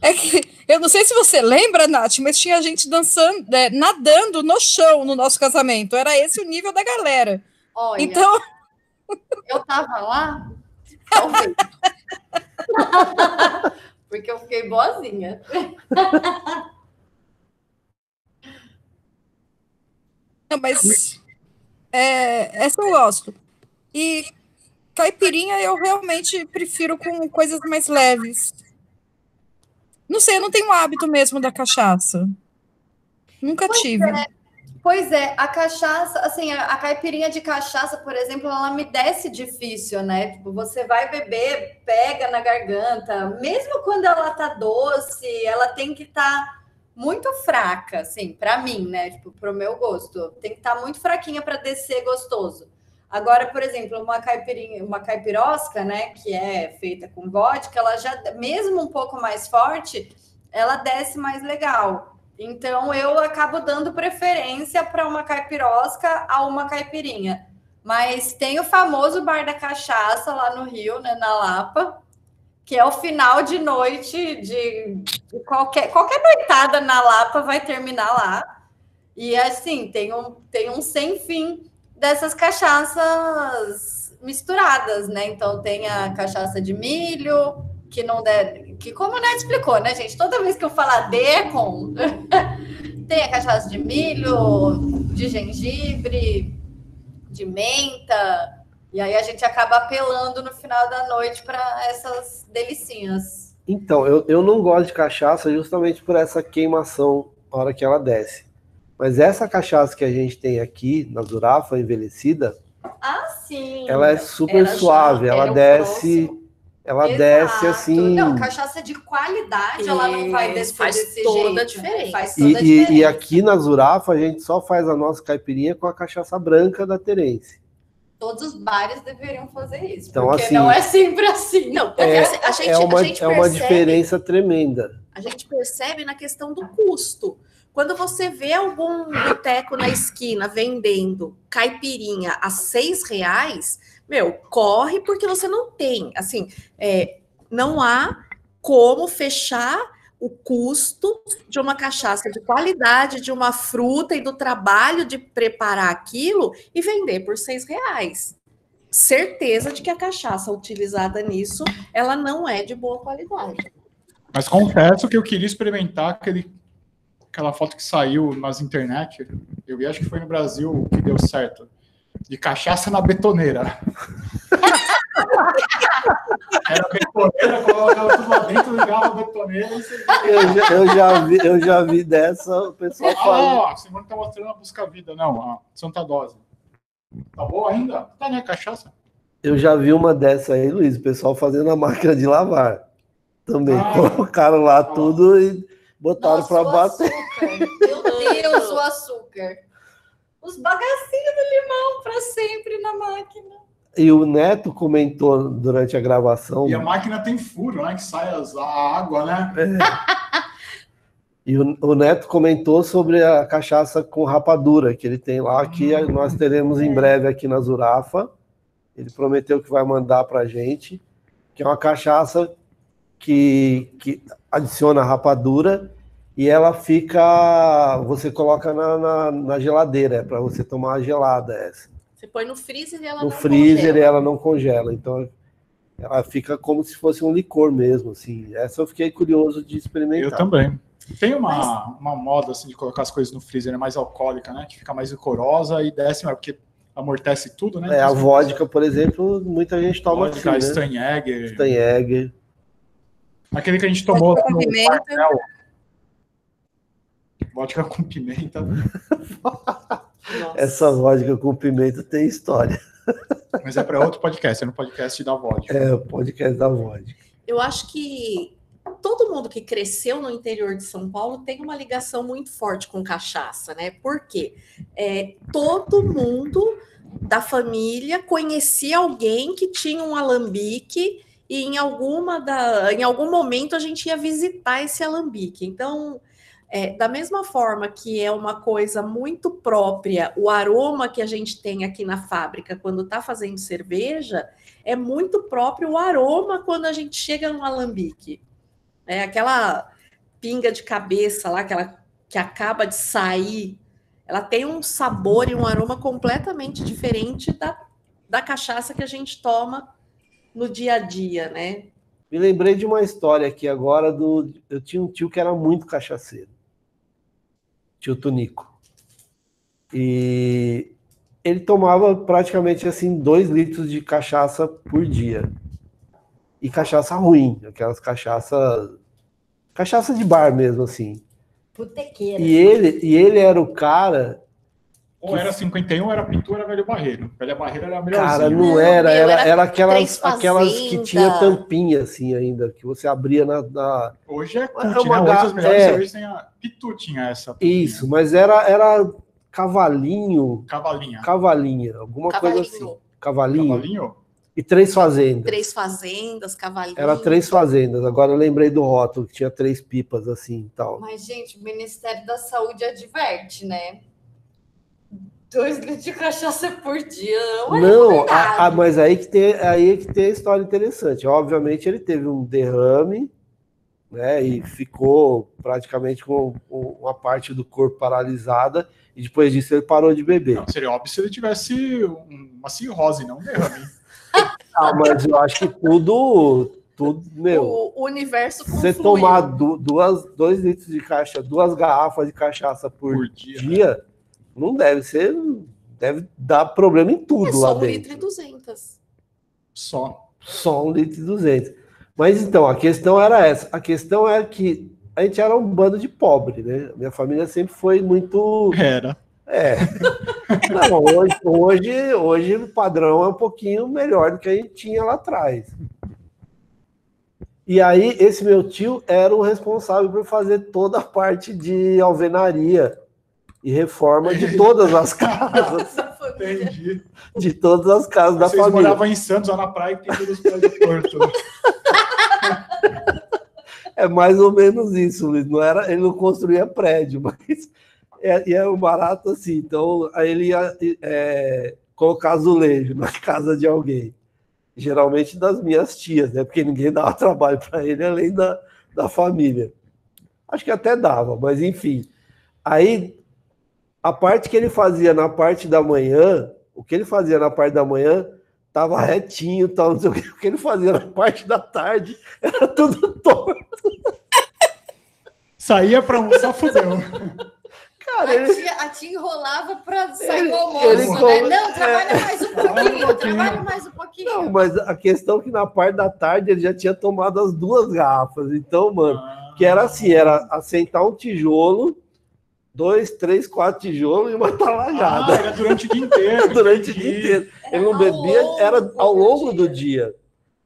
É que eu não sei se você lembra, Nath, mas tinha gente dançando, é, nadando no chão no nosso casamento. Era esse o nível da galera. Olha, Então, eu tava lá, talvez. Porque eu fiquei boazinha. Não, mas é, essa eu gosto. E caipirinha eu realmente prefiro com coisas mais leves. Não sei, eu não tenho hábito mesmo da cachaça. Nunca tive. Pois é, a cachaça, assim, a, a caipirinha de cachaça, por exemplo, ela me desce difícil, né? Tipo, você vai beber, pega na garganta, mesmo quando ela tá doce, ela tem que estar muito fraca, assim, para mim, né? Tipo, pro meu gosto, tem que estar muito fraquinha para descer gostoso. Agora, por exemplo, uma caipirinha, uma caipirosca, né, que é feita com vodka, ela já, mesmo um pouco mais forte, ela desce mais legal. Então eu acabo dando preferência para uma caipirosca a uma caipirinha. Mas tem o famoso bar da cachaça lá no Rio, né, na Lapa, que é o final de noite de, qualquer qualquer noitada na Lapa vai terminar lá. E assim, tem um tem um sem fim dessas cachaças misturadas, né? Então tem a cachaça de milho, que não deve, que como o Neto explicou, né, gente? Toda vez que eu falar D com. tem a cachaça de milho, de gengibre, de menta, e aí a gente acaba apelando no final da noite para essas delicinhas. Então, eu, eu não gosto de cachaça justamente por essa queimação na hora que ela desce. Mas essa cachaça que a gente tem aqui, na Zurafa, envelhecida, Ah, sim. ela é super Era já- suave, ela era o desce, ela desce Exato. assim. Não, cachaça de qualidade, ela não vai descer Faz desse toda jeito. a diferença. Faz toda E, a e- diferença. e aqui na Zurafa a gente só faz a nossa caipirinha com a cachaça branca da Terence. Todos os bares deveriam fazer isso. Então, porque assim, não é sempre assim. Não, porque É, assim, a gente, é uma, a gente é uma percebe, diferença tremenda. a gente percebe na questão do custo. Quando você vê algum boteco na esquina vendendo caipirinha a seis reais, meu, corre porque você não tem. Assim, é, não há como fechar o custo de uma cachaça de qualidade, de uma fruta e do trabalho de preparar aquilo e vender por seis reais. Certeza de que a cachaça utilizada nisso, ela não é de boa qualidade. Mas confesso que eu queria experimentar aquele, aquela foto que saiu nas internet. Eu acho que foi no Brasil que deu certo. De cachaça na betoneira. Era a betoneira, colocava tudo lá dentro, ligava a betoneira e você. Eu já, eu já vi, eu já vi dessa, o pessoal Ah, fala. ó, a Simone tá mostrando a busca vida. Não, a Santa Dose. Tá boa ainda? Tá, né? Cachaça? Eu já vi uma dessa aí, Luiz, o pessoal fazendo a máquina de lavar. Também Ah. colocaram lá tudo e botaram Nossa, para bater. açúcar. Meu Deus, o açúcar. Os bagacinhos do limão para sempre na máquina. E o Neto comentou durante a gravação. E a máquina tem furo, né? Que sai as- a água, né? E o, o Neto comentou sobre a cachaça com rapadura que ele tem lá, que Hum. nós teremos em breve aqui na Zurafa. Ele prometeu que vai mandar para gente, que é uma cachaça que, que adiciona rapadura e ela fica. Você coloca na, na, na geladeira, é para você tomar gelada essa. Você põe no freezer e ela No não freezer congela. e ela não congela. Então ela fica como se fosse um licor mesmo. Assim. Essa eu fiquei curioso de experimentar. Eu também. Tem uma, uma moda assim de colocar as coisas no freezer é mais alcoólica, né? Que fica mais licorosa e desce, mas porque amortece tudo, né? É, a vodka, por exemplo, muita gente toma Vodka, assim, né? Steinegger. Steinegger. Aquele que a gente tomou no pimenta. quartel. Vodka com pimenta. Essa vodka com pimenta tem história. Mas é para outro podcast, é no podcast da vodka. É, o podcast da vodka. Eu acho que todo mundo que cresceu no interior de São Paulo tem uma ligação muito forte com cachaça, né? Porque é, todo mundo da família conhecia alguém que tinha um alambique e em alguma da, em algum momento a gente ia visitar esse alambique. Então, é, da mesma forma que é uma coisa muito própria, o aroma que a gente tem aqui na fábrica quando está fazendo cerveja, é muito próprio o aroma quando a gente chega no alambique. É aquela pinga de cabeça lá, aquela que acaba de sair, ela tem um sabor e um aroma completamente diferente da, da cachaça que a gente toma no dia a dia, né? Me lembrei de uma história aqui agora do. Eu tinha um tio que era muito cachaceiro. Tio Tunico. E ele tomava praticamente assim dois litros de cachaça por dia. E cachaça ruim, aquelas cachaça. Cachaça de bar mesmo, assim. Putequeira. E ele, e ele era o cara. Ou era 51 ou era pintura velho barreiro. Velho barreiro era melhor. Cara, não era, era, era aquelas, Três aquelas que tinha tampinha assim ainda, que você abria na. na- Hoje é É cult, uma né? Hoje as melhores é. cervejas têm a Pitu tinha essa. Isso, mas era, era cavalinho, Cavalinha. cavalinha, alguma coisa assim. Cavalinho. Cavalinho. Cavalinho? E três fazendas. Três fazendas, cavalinho. Era três fazendas. Agora eu lembrei do rótulo, que tinha três pipas assim e tal. Mas, gente, o Ministério da Saúde adverte, né? Dois litros de cachaça por dia. Não, é Não, a- a- mas aí que, tem, aí é que tem a história interessante. Obviamente ele teve um derrame, né? E ficou praticamente com com uma parte do corpo paralisada. E depois disso ele parou de beber. Não, seria óbvio se ele tivesse um- uma cirrose, não um derrame. Ah, mas eu acho que tudo, tudo, meu. O universo Você confluiu. tomar du- duas, dois litros de cachaça, duas garrafas de cachaça por, dia, não deve ser. Deve dar problema em tudo É lá só um dentro. litro e duzentos. Só. Só um litro e duzentos. Mas então, a questão era essa. A questão era que a gente era um bando de pobre, né? Minha família sempre foi muito. Era. É. Não, hoje, hoje, hoje o padrão é um pouquinho melhor do que a gente tinha lá atrás. E aí, esse meu tio era o responsável por fazer toda a parte de alvenaria e reforma de todas as casas. Entendi. De todas as casas da Vocês família. moravam em Santos, lá na praia, que tem todos os pés do Porto. É mais ou menos isso, Luiz. Não era, ele não construía prédio, mas é, e é um barato assim. Então, aí ele ia é, colocar azulejo na casa de alguém. Geralmente das minhas tias, né? Porque ninguém dava trabalho para ele além da, da família. Acho que até dava, mas enfim. Aí, a parte que ele fazia na parte da manhã, o que ele fazia na parte da manhã, tava retinho, tal, não sei o que. O que ele fazia na parte da tarde era tudo torto. Saía pra almoçar, fudeu. Cara, A ele, tia, a tia enrolava para sair Ele- o almoço, ele né? come- Não, trabalha é. mais um pouquinho, trabalha mais um pouquinho. Não, mas a questão é que na parte da tarde ele já tinha tomado as duas garrafas. Então, mano, que era assim, era assentar um tijolo, dois, três, quatro tijolos e uma talajada. Ah, era durante o dia inteiro. durante o dia inteiro. Ele não bebia, era ao longo do dia.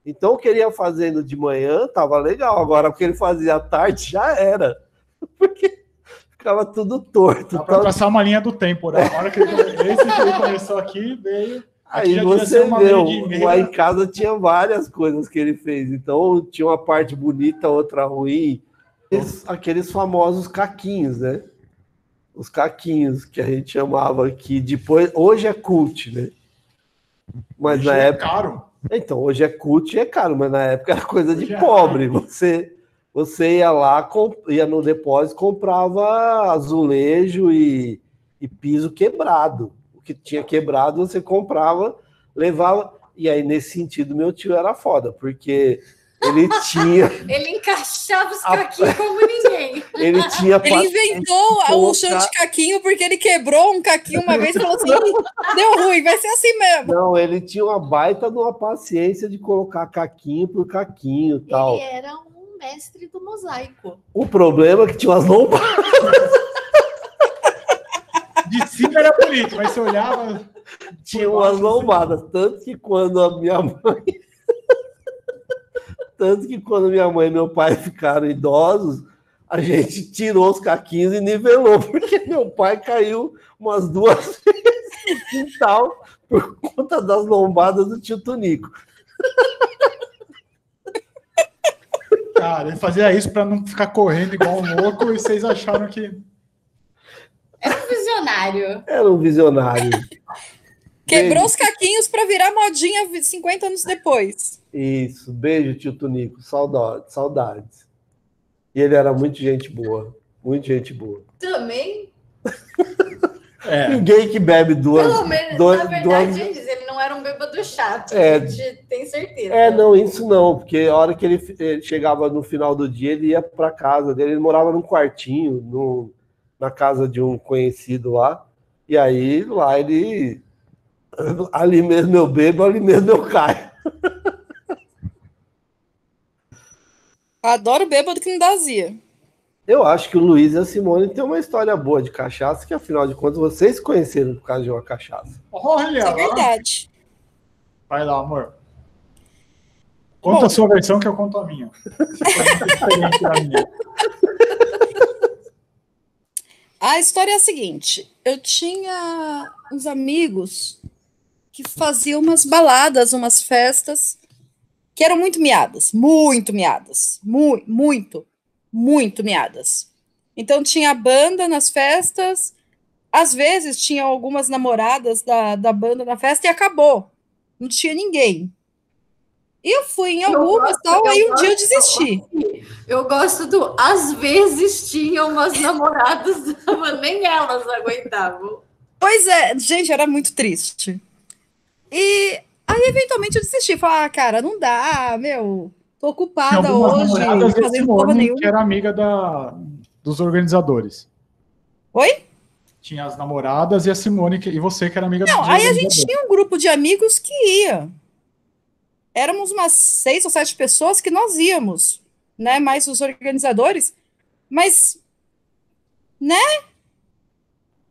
Então, o que ele ia fazendo de manhã tava legal. Agora, o que ele fazia à tarde já era. Porque ficava tudo torto. Dá pra Então, traçar uma linha do tempo, né? Na hora que ele, esse que ele começou aqui, veio. aqui Aí ser você meia. lá em casa tinha várias coisas que ele fez. Então tinha uma parte bonita, outra ruim. Aqueles, aqueles famosos caquinhos, né? Os caquinhos que a gente chamava aqui. Depois, hoje é cult, né? Mas Hoje na é época. caro. Então, hoje é cult e é caro, mas na época era coisa de Hoje é pobre. Você, você ia lá, ia no depósito, comprava azulejo e, e piso quebrado. O que tinha quebrado, você comprava, levava. E aí, nesse sentido, meu tio era foda, porque ele tinha. Ele encaixava os A- caquinhos como ninguém. Ele tinha Ele inventou o chão de caquinho porque ele quebrou um caquinho uma vez e falou assim: "Ih, deu ruim, vai ser assim mesmo. Não, ele tinha uma baita de uma paciência de colocar caquinho por caquinho e tal. Ele era um mestre do mosaico. O problema é que tinha umas lombadas. De cima era bonito, mas você olhava. tinha umas lombadas. Tanto que quando a minha mãe. Tanto que quando minha mãe e meu pai ficaram idosos, a gente tirou os caquinhos e nivelou, porque meu pai caiu umas duas vezes no quintal por conta das lombadas do tio Tunico. Cara, ele fazia isso pra não ficar correndo igual um louco e vocês acharam que. Era um visionário. Era um visionário. Quebrou os caquinhos para virar modinha 50 anos depois. Isso, beijo, tio Tunico. Saudades, saudades. E ele era muito gente boa. Muito gente boa. Também, É. Ninguém que bebe duas. pelo menos, duas- na verdade, duas- eles, ele não era um bêbado chato, É. a gente tem certeza. É, não, isso não, porque a hora que ele, ele chegava no final do dia, ele ia para casa dele, ele morava num quartinho, no, na casa de um conhecido lá, e aí lá ele. Ali mesmo eu bebo, ali mesmo eu caio. Adoro bêbado que não dá azia. Eu acho que o Luiz e a Simone têm uma história boa de cachaça, que afinal de contas vocês se conheceram por causa de uma cachaça. Olha! É verdade. Vai lá, amor. Conta Bom. a sua versão que eu conto a minha. Minha. A história é a seguinte: eu tinha uns amigos que faziam umas baladas, umas festas que eram muito miadas, muito miadas, mu muito, muito miadas. Então tinha banda nas festas, às vezes tinha algumas namoradas da, da banda na festa e acabou. Não tinha ninguém. E eu fui em algumas gosto, tal, aí um dia eu desisti. Eu gosto do. Às vezes tinham umas namoradas, mas nem elas aguentavam. Pois é, gente, era muito triste. E Aí, eventualmente, eu desisti. Falei, ah, cara, não dá, meu. Tô ocupada hoje, fazendo nenhuma. que era amiga da, dos organizadores. Oi? Tinha as namoradas e a Simone, que- e você que era amiga Não, aí a gente tinha um grupo de amigos que ia. Éramos umas seis ou sete pessoas que nós íamos, né? Mais os organizadores. Mas, né?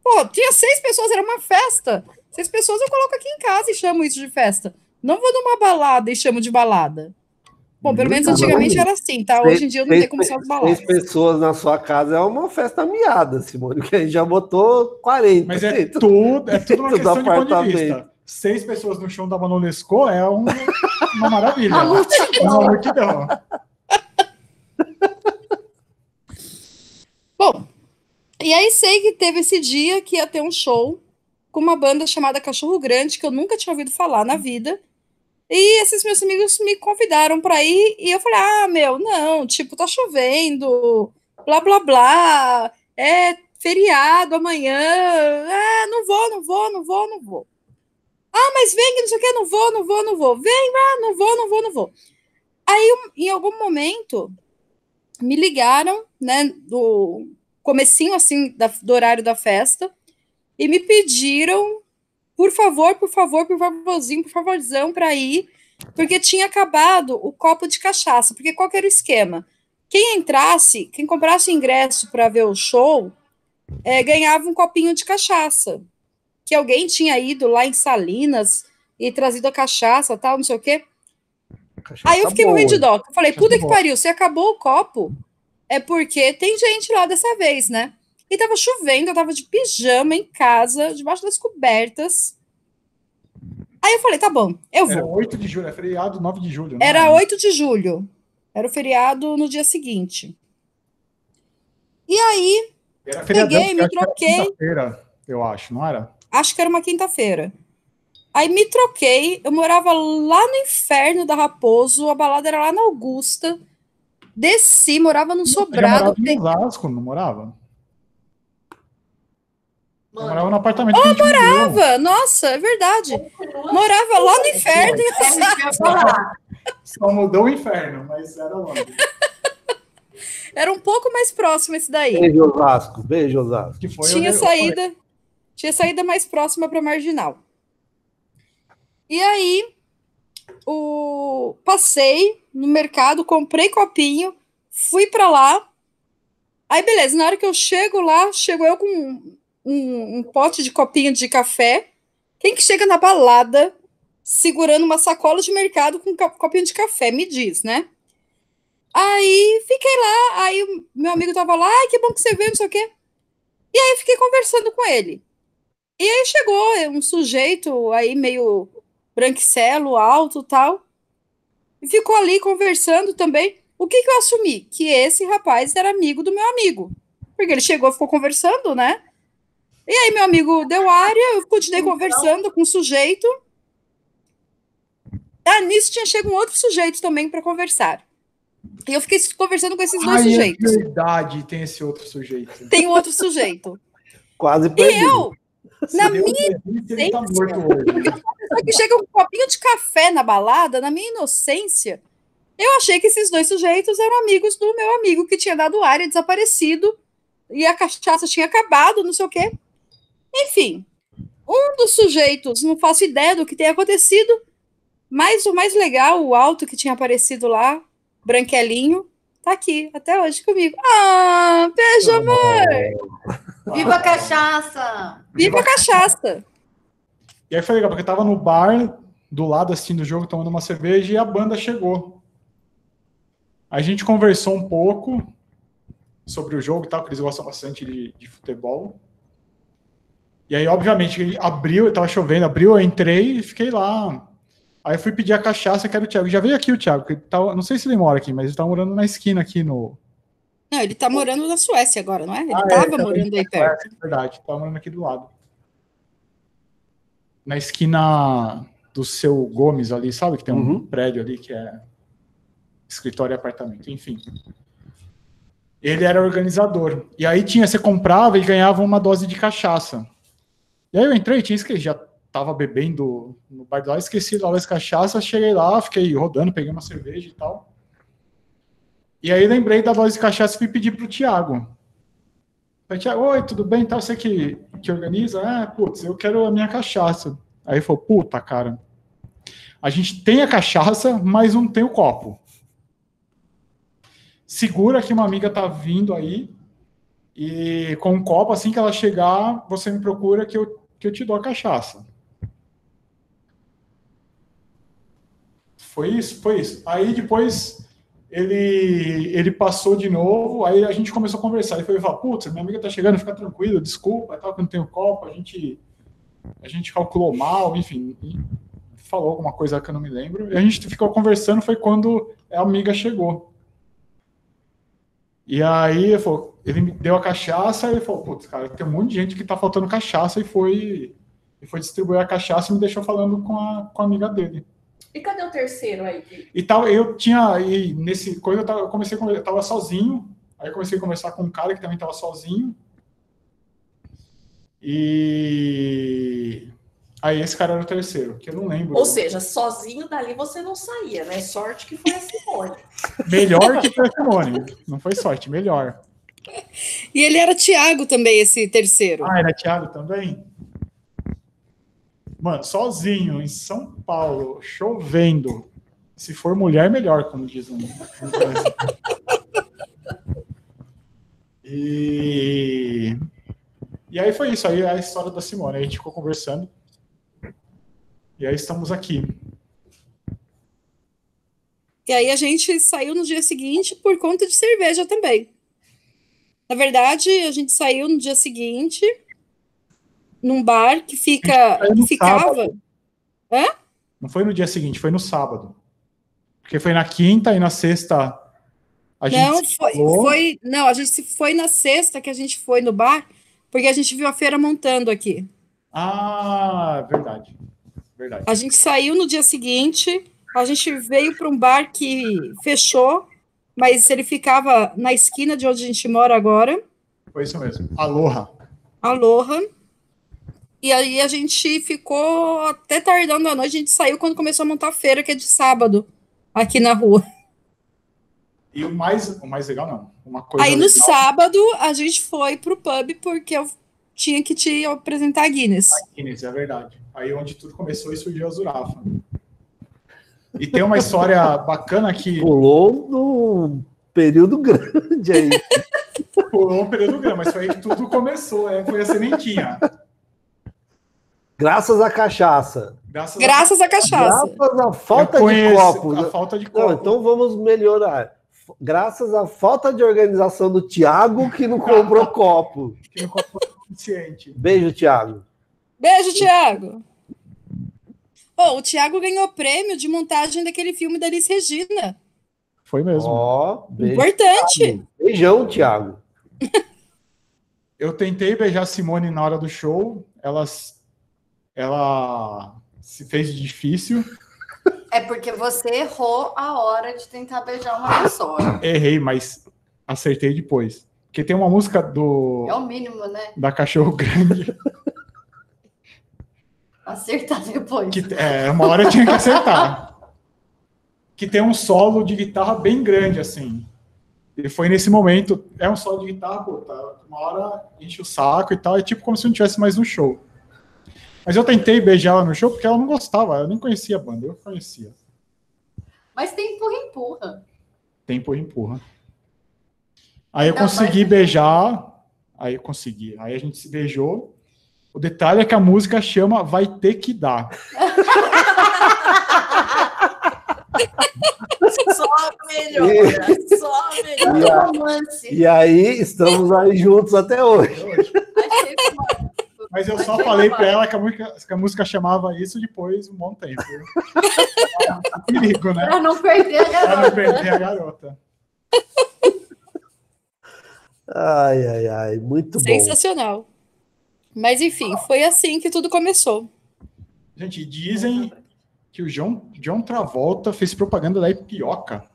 Pô, tinha seis pessoas, era uma festa. Seis pessoas eu coloco aqui em casa e chamo isso de festa. Não vou numa balada e chamo de balada. Bom, pelo menos antigamente era assim, tá? Hoje em dia não tem como ser as baladas. Seis pessoas na sua casa é uma festa miada, Simone, que a gente já botou 40. Mas é tudo, é tudo uma questão de ponto de apartamento. vista. Seis pessoas no chão da Manolesco é um- uma maravilha. Uma. Uma multidão. Bom, e aí sei que teve esse dia que ia ter um show com uma banda chamada Cachorro Grande, que eu nunca tinha ouvido falar na vida. E esses meus amigos me convidaram para ir, e eu falei: ah, meu, não, tipo, tá chovendo, blá, blá, blá, é feriado amanhã, ah, não vou, não vou, não vou, não vou. Ah, mas vem, que não sei o que, não vou, não vou, não vou. Vem, ah, não vou, não vou, não vou. Aí, em algum momento, me ligaram, né, do comecinho, assim, da- do horário da festa, e me pediram, por favor, por favor, por favorzinho, por favorzão, para ir, porque tinha acabado o copo de cachaça. Porque qual era o esquema? Quem entrasse, quem comprasse ingresso para ver o show, eh, ganhava um copinho de cachaça. Que alguém tinha ido lá em Salinas e trazido a cachaça, tal, não sei o quê. Aí eu fiquei boa, morrendo de dó. Eu falei, puta que boa. pariu, se acabou o copo, é porque tem gente lá dessa vez, né? E tava chovendo, eu tava de pijama em casa, debaixo das cobertas. Aí eu falei, tá bom, eu Era vou. 8 de julho, é feriado 9 de julho. né? Era 8 de julho. Era o feriado no dia seguinte. E aí, Era feriadão, peguei, me era troquei. quinta-feira, Eu acho, não era? acho que era uma quinta-feira. Aí me troquei, eu morava lá no inferno da Raposo, a balada era lá na Augusta. Desci, morava num Eu sobrado. morava em Osasco, não morava? Eu morava no apartamento Oh, que a gente vendeu. morava! Nossa, é verdade. Morava lá no inferno em Osasco. Só mudou o inferno, mas era longe. Era um pouco mais próximo esse daí. Beijo, Osasco. Beijo, Osasco. Que foi tinha saída, tinha saída mais próxima para marginal. E aí, o passei no mercado, comprei copinho, fui para lá. Aí, beleza, na hora que eu chego lá, chego eu com um, um- um pote de copinho de café. Quem que chega na balada segurando uma sacola de mercado com co- copinho de café? Me diz, né? Aí fiquei lá, aí meu amigo tava lá, ai, que bom que você veio, não sei o quê. E aí fiquei conversando com ele. E aí chegou um sujeito aí meio branquicelo, alto tal, e ficou ali conversando também. O que que eu assumi? Que esse rapaz era amigo do meu amigo. Porque ele chegou, ficou conversando, né? E aí meu amigo deu área, eu continuei conversando com o sujeito. Ah, nisso tinha chegado um outro sujeito também para conversar. E eu fiquei conversando com esses dois Ai, é sujeitos. verdade, tem esse outro sujeito. Tem um outro sujeito. Quase E perdi. eu, na Deus minha tá inocência, morto hoje. que chega um copinho de café na balada, na minha inocência, eu achei que esses dois sujeitos eram amigos do meu amigo que tinha dado área, desaparecido, e a cachaça tinha acabado, não sei o quê. Enfim, um dos sujeitos, não faço ideia do que tenha acontecido, mas o mais legal, o alto que tinha aparecido lá, branquelinho, tá aqui, até hoje comigo. Ah, beijo, amor! Viva a cachaça! Viva a cachaça! E aí foi legal, porque eu tava no bar, do lado assistindo o jogo, tomando uma cerveja, e a banda chegou. A gente conversou um pouco sobre o jogo e tal, que eles gostam bastante de, de futebol. E aí, obviamente, ele abriu, tava chovendo, abriu, eu entrei e fiquei lá. Aí eu fui pedir a cachaça, que era o Thiago. Já veio aqui o Thiago, que ele tava, não sei se ele mora aqui, mas ele tá morando na esquina aqui no. Não, ele tá morando na Suécia agora, não é? Ele Ah, é, tava tá morando aí É perto. verdade, tava morando aqui do lado. Na esquina do seu Gomes ali, sabe? Que tem um Uhum. prédio ali que é escritório e apartamento, enfim. Ele era organizador. E aí tinha, você comprava e ganhava uma dose de cachaça. E aí eu entrei, tinha escrito, já tava bebendo no bar lá, esqueci da loja de cachaça, cheguei lá, fiquei rodando, peguei uma cerveja e tal. E aí lembrei da loja de cachaça e fui pedir pro Thiago. Falei, Thiago, oi, tudo bem? Tal, você que, que organiza? Ah, putz, eu quero a minha cachaça. Aí ele falou, puta, cara, a gente tem a cachaça, mas não tem o copo. Segura que uma amiga tá vindo aí e com um copo, assim que ela chegar, você me procura que eu, que eu te dou a cachaça. Foi isso, foi isso. Aí depois ele, ele passou de novo, aí a gente começou a conversar. Ele foi falar, putz, minha amiga tá chegando, fica tranquilo, desculpa, tal, que não tem o copo, a gente, a gente calculou mal, enfim, falou alguma coisa que eu não me lembro. E a gente ficou conversando, foi quando a amiga chegou. E aí ele, falou, ele me deu a cachaça, e falou, putz, cara, tem um monte de gente que tá faltando cachaça, e foi, e foi distribuir a cachaça e me deixou falando com a, com a amiga dele. E cadê o terceiro aí? E tal, eu tinha, e nesse coisa eu, tava, eu comecei, eu tava sozinho, aí eu comecei a conversar com um cara que também tava sozinho, e aí esse cara era o terceiro, que eu não lembro. Ou seja, sozinho dali você não saía, né? Sorte que foi a Simone. Melhor que foi a Simone, não foi sorte, melhor. E ele era Tiago também, esse terceiro. Ah, era Thiago também? Mano, sozinho, em São Paulo, chovendo. Se for mulher, melhor, como diz um. E... e aí foi isso, aí a história da Simone. A gente ficou conversando. E aí estamos aqui. E aí a gente saiu no dia seguinte por conta de cerveja também. Na verdade, a gente saiu no dia seguinte num bar que fica que ficava. sábado. Hã? Não foi no dia seguinte, foi no sábado. Porque foi na quinta e na sexta a gente não, foi, foi- não, a gente foi na sexta que a gente foi no bar, porque a gente viu a feira montando aqui. Ah, verdade. Verdade. A gente saiu no dia seguinte, a gente veio para um bar que fechou, mas ele ficava na esquina de onde a gente mora agora. Foi isso mesmo. Aloha. Aloha. E aí a gente ficou até tardão da noite, a gente saiu quando começou a montar a feira, que é de sábado, aqui na rua. E o mais, o mais legal, não. Uma coisa Aí no legal- sábado a gente foi pro pub porque eu tinha que te apresentar a Guinness. Guinness, é verdade. Aí onde tudo começou e surgiu a Zurafa. E tem uma história bacana que. Pulou num período grande aí. Pulou um período grande, mas foi aí que tudo começou, é, foi a sementinha. Graças à cachaça. Graças, Graças à cachaça. Graças à falta de copo. a falta de Não, copo. então vamos melhorar. Graças à falta de organização do Thiago que não comprou copo. Que não comprou o suficiente. Beijo, Thiago. Beijo, Thiago. Pô, o Thiago ganhou prêmio de montagem daquele filme da Elis Regina. Foi mesmo. Ó, beijo. Importante. Thiago. Beijão, Thiago. Eu tentei beijar a Simone na hora do show, ela, ela se fez difícil. É porque você errou a hora de tentar beijar uma pessoa. Errei, mas acertei depois. Porque tem uma música do É o mínimo, né? da Cachorro Grande Acertar depois. que é, uma hora eu tinha que acertar. Que tem um solo de guitarra bem grande, assim. E foi nesse momento, é um solo de guitarra, pô, tá, uma hora enche o saco e tal, é tipo como se não tivesse mais no show. Mas eu tentei beijar ela no show porque ela não gostava, eu nem conhecia a banda, eu conhecia. Mas tem empurra-empurra. Tempo empurra. Aí eu Então, consegui beijar, aí eu consegui, aí a gente se beijou. O detalhe é que a música chama Vai Ter Que Dar. Só melhora. Só melhora. E. E aí, estamos aí juntos até hoje. Mas eu só falei pra ela que a, música, que a música chamava isso depois de um bom tempo. Perigo, né? Pra não perder a Pra não garota. perder a garota. Ai, ai, ai, muito bom. Sensacional. Mas enfim, foi assim que tudo começou. Gente, dizem que o John, John Travolta fez propaganda da Ipioca.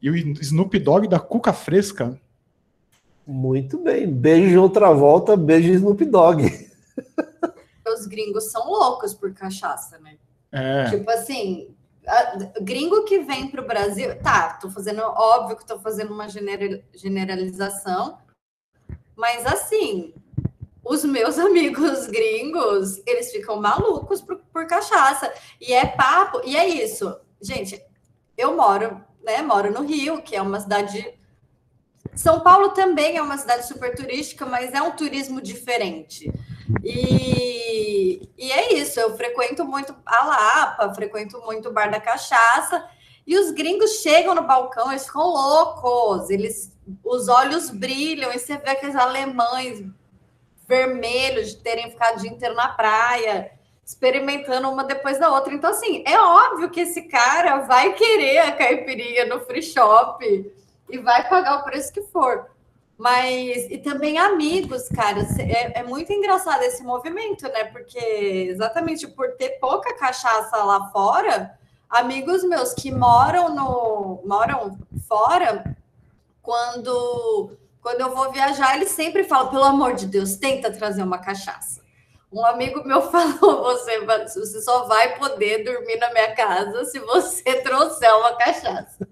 E o Snoop Dogg da Cuca Fresca. Muito bem. Beijo outra volta, beijo Snoop Dogg. Os gringos são loucos por cachaça, né? É. Tipo assim, a- gringo que vem para o Brasil, tá, tô fazendo, óbvio que tô fazendo uma genera- generalização, mas assim, os meus amigos gringos, eles ficam malucos por, por cachaça. E é papo, e é isso. Gente, eu moro, né, moro no Rio, que é uma cidade são Paulo também é uma cidade super turística, mas é um turismo diferente. E, e é isso, eu frequento muito a Lapa, frequento muito o Bar da Cachaça, e os gringos chegam no balcão, eles ficam loucos, eles, os olhos brilham, e você vê aqueles alemães vermelhos de terem ficado o dia inteiro na praia, experimentando uma depois da outra. Então, assim, é óbvio que esse cara vai querer a caipirinha no free shop e vai pagar o preço que for. Mas, e também amigos, cara, é, é muito engraçado esse movimento, né? Porque exatamente por ter pouca cachaça lá fora, amigos meus que moram no moram fora, quando quando eu vou viajar, eles sempre falam, pelo amor de Deus, tenta trazer uma cachaça. Um amigo meu falou: você, você só vai poder dormir na minha casa se você trouxer uma cachaça.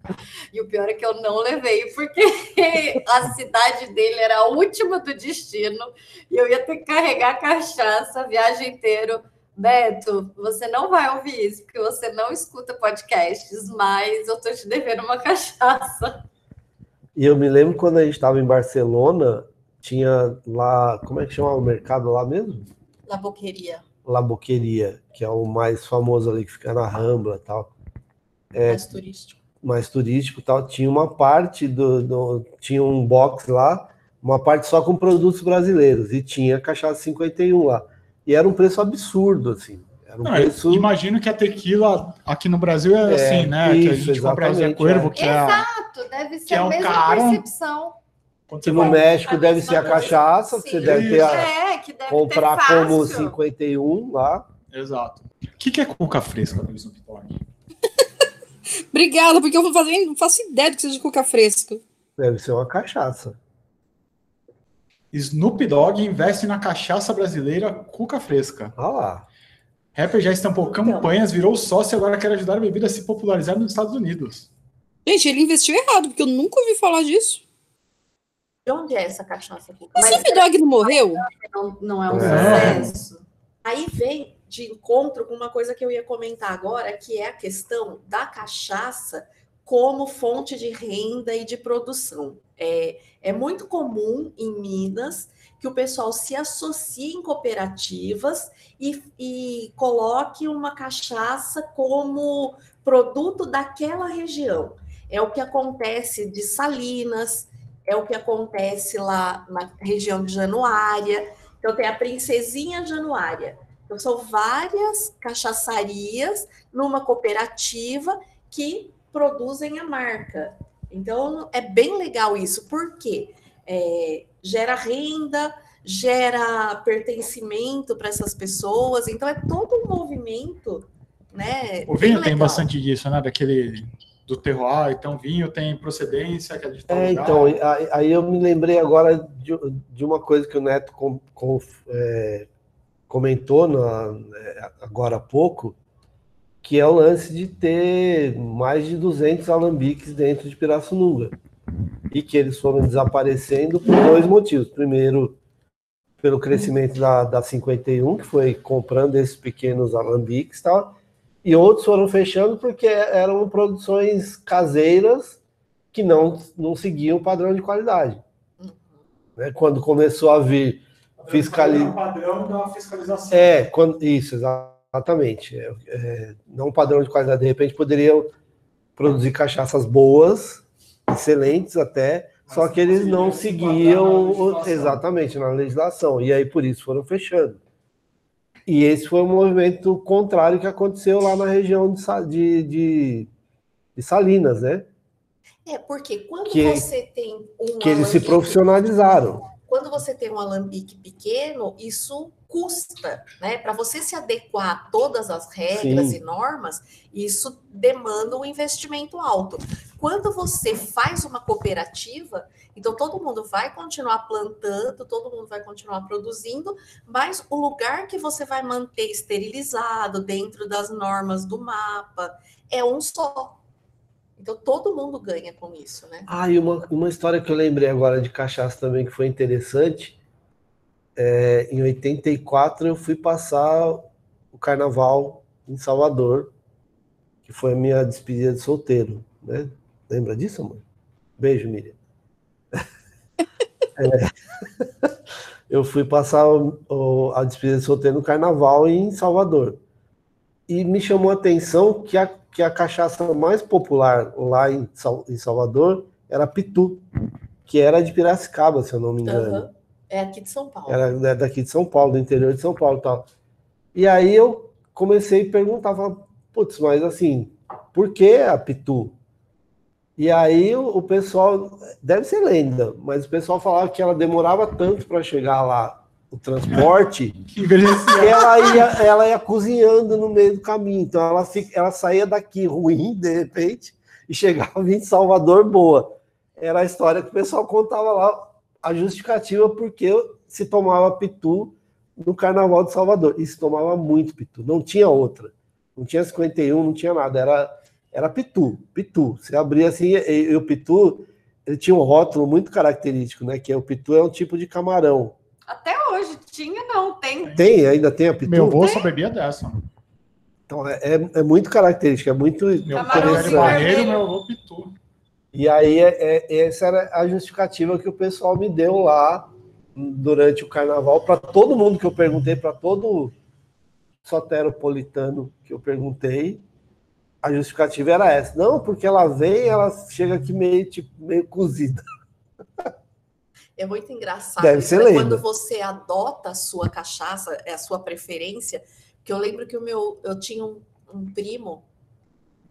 E o pior é que eu não levei, porque a cidade dele era a última do destino e eu ia ter que carregar a cachaça a viagem inteira. Beto, você não vai ouvir isso, porque você não escuta podcasts, mas eu tô te devendo uma cachaça. E eu me lembro quando a gente estava em Barcelona, tinha lá, como é que chama o mercado lá mesmo? Na boqueria. La Boqueria, que é o mais famoso ali, que fica na Rambla e tal. É, Mais turístico. mais turístico e tal, tinha uma parte do, do- Tinha um box lá, uma parte só com produtos brasileiros, e tinha cachaça 51 lá. E era um preço absurdo, assim. Era um Não, preço. imagino que a tequila aqui no Brasil é, É, assim, né? que a isso, gente compra a Zé Cuervo, é. que é Exato, deve ser Que é a mesma cara- percepção. Que no México deve ser a cachaça, que você deve ter a- É, que deve comprar ter como 51 lá. Exato. O que, que é cuca fresca no Snoop Dogg? Obrigada, porque eu vou fazer, não faço ideia do que seja cuca fresco. Deve ser uma cachaça. Snoop Dogg investe na cachaça brasileira cuca fresca. Olha lá. Rapper já estampou Então. campanhas, virou sócio e agora quer ajudar a bebida a se popularizar nos Estados Unidos. Gente, ele investiu errado, porque eu nunca ouvi falar disso. De onde é essa cachaça aqui? Mas Snoop Dogg não morreu? Não, não é um É. sucesso. Aí vem de encontro com uma coisa que eu ia comentar agora, que é a questão da cachaça como fonte de renda e de produção. É, é muito comum em Minas que o pessoal se associe em cooperativas e, e coloque uma cachaça como produto daquela região. É o que acontece de Salinas, é o que acontece lá na região de Januária. Então, tem a Princesinha Januária. Então, são várias cachaçarias numa cooperativa que produzem a marca. Então, é bem legal isso, porque é, gera renda, gera pertencimento para essas pessoas. Então, é todo um movimento, né? O vinho tem bastante disso, né? Daquele do terroir, então vinho tem procedência, que é de tal É, lugar. então, aí- aí eu me lembrei agora de, de uma coisa que o Neto com- com- é, comentou na- é, agora há pouco, que é o lance de ter mais de 200 alambiques dentro de Pirassununga. E que eles foram desaparecendo por dois motivos. Primeiro, pelo crescimento da, da 51, que foi comprando esses pequenos alambiques e tal, e outros foram fechando porque eram produções caseiras que não, não seguiam o padrão de qualidade. Né? Quando começou a vir fiscalização. padrão da fiscalização. É, quando, isso, exatamente. É, é, não padrão de qualidade. De repente poderiam produzir cachaças boas, excelentes até, só que eles não seguiam o- exatamente na legislação. E aí por isso foram fechando. E esse foi um movimento contrário que aconteceu lá na região de, de, de- de Salinas, né? É, porque quando Que- você tem um Que eles se profissionalizaram. Quando você tem um alambique pequeno, isso custa, né? Para você se adequar a todas as regras Sim. e normas, isso demanda um investimento alto. Quando você faz uma cooperativa, então todo mundo vai continuar plantando, todo mundo vai continuar produzindo, mas o lugar que você vai manter esterilizado dentro das normas do mapa é um só. Então todo mundo ganha com isso, né? Ah, e uma, uma história que eu lembrei agora de cachaça também que foi interessante. É, em 84 eu fui passar o carnaval em Salvador, que foi a minha despedida de solteiro, né? Lembra disso, amor? Beijo, Miriam. É, eu fui passar o- o- a despedida de solteiro no carnaval em Salvador. E me chamou a atenção que a, que a cachaça mais popular lá em, em Salvador era Pitu, que era de Piracicaba, se eu não me engano. Aham. É aqui de São Paulo. Era né, daqui de São Paulo, do interior de São Paulo e tal. E aí eu comecei a perguntar, falava, putz, mas assim, por que a Pitu? E aí o, o pessoal, deve ser lenda, mas o pessoal falava que ela demorava tanto para chegar lá, o transporte, que ela ia, ela ia cozinhando no meio do caminho. Então ela, fica, ela saía daqui ruim, de repente, e chegava em Salvador boa. Era a história que o pessoal contava lá, a justificativa porque se tomava pitu no Carnaval de Salvador. E se tomava muito pitu, não tinha outra. Não tinha 51, não tinha nada, era, era pitu, pitu. Você abria assim, e, e o pitu, ele tinha um rótulo muito característico, né? Que é o pitu é um tipo de camarão. Até hoje tinha, não, tem. Tem, ainda tem a pitu? Meu avô só bebia dessa. Então, é, é, é muito característico, é muito Meu interessante. barreiro, meu avô pitu. E aí, é, é- essa era a justificativa que o pessoal me deu lá durante o carnaval, para todo mundo que eu perguntei, para todo soteropolitano que eu perguntei, a justificativa era essa. Não, porque ela vem, ela chega aqui meio, tipo, meio cozida. É muito engraçado Deve ser né? quando você adota a sua cachaça, é a sua preferência. Que eu lembro que o meu, eu tinha um, um primo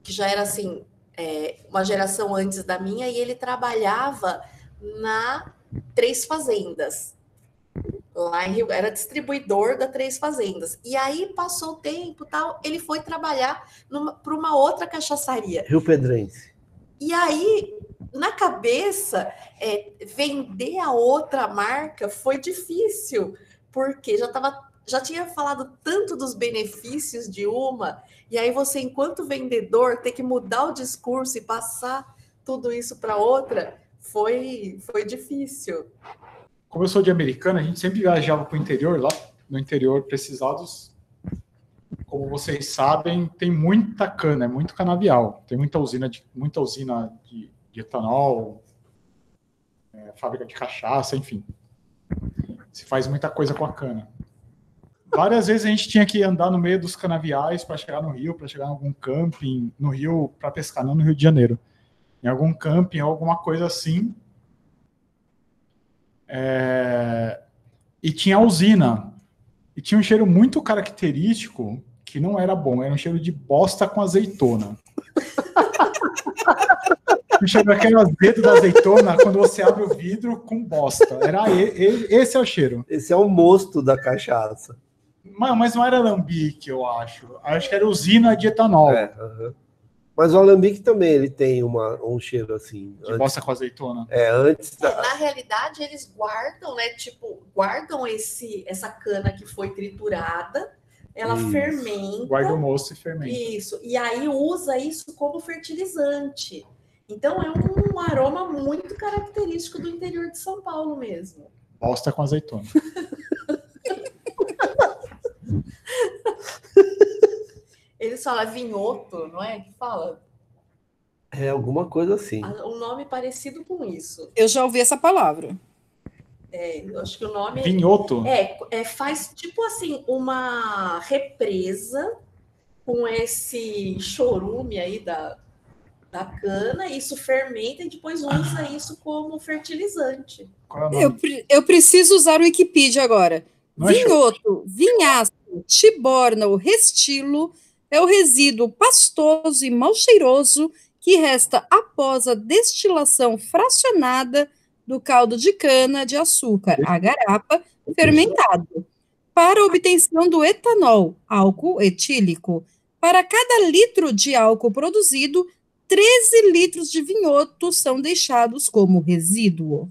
que já era assim, é, uma geração antes da minha, e ele trabalhava na Três Fazendas. Lá em Rio, era distribuidor da Três Fazendas. E aí passou o tempo, tal, ele foi trabalhar para uma outra cachaçaria. Rio Pedrense. E aí, na cabeça, é, vender a outra marca foi difícil, porque já tava, já tinha falado tanto dos benefícios de uma, e aí você, enquanto vendedor, ter que mudar o discurso e passar tudo isso para outra, foi, foi difícil. Como eu sou de americana, a gente sempre viajava para o interior, lá no interior, precisados. Como vocês sabem, tem muita cana, é muito canavial. Tem muita usina de, muita usina de, de etanol, é, fábrica de cachaça, enfim. Se faz muita coisa com a cana. Várias vezes a gente tinha que andar no meio dos canaviais para chegar no rio, para chegar em algum camping, no rio para pescar, não no Rio de Janeiro. Em algum camping, alguma coisa assim. É, e tinha a usina. E tinha um cheiro muito característico que não era bom, era um cheiro de bosta com azeitona. o cheiro daquele azedo da azeitona quando você abre o vidro com bosta. Era esse é o cheiro. Esse é o mosto da cachaça. Mas, não era alambique, eu acho. Acho que era usina de etanol. É, aham. Mas o alambique também ele tem uma, um cheiro assim. De bosta com azeitona. É, antes É, da, na realidade, eles guardam, né? Tipo, guardam esse, essa cana que foi triturada, ela Isso. fermenta. Guarda o moço e fermenta. Isso. E aí usa isso como fertilizante. Então é um aroma muito característico do interior de São Paulo mesmo. Bosta com azeitona. Eles falam vinhoto, não é? Que fala é alguma coisa assim. Ah, um nome parecido com isso. Eu já ouvi essa palavra. É, eu acho que o nome é- Vinhoto? É, é, faz tipo assim uma represa com esse chorume aí da, da cana, isso fermenta e depois usa isso como fertilizante. Eu, pre- eu preciso usar o Wikipedia agora. Não é Vinhoto, vinhaço, tiborna ou restilo é o resíduo pastoso e mal cheiroso que resta após a destilação fracionada do caldo de cana de açúcar, a garapa, fermentado. para obtenção do etanol, álcool etílico. Para cada litro de álcool produzido, 13 litros de vinhoto são deixados como resíduo.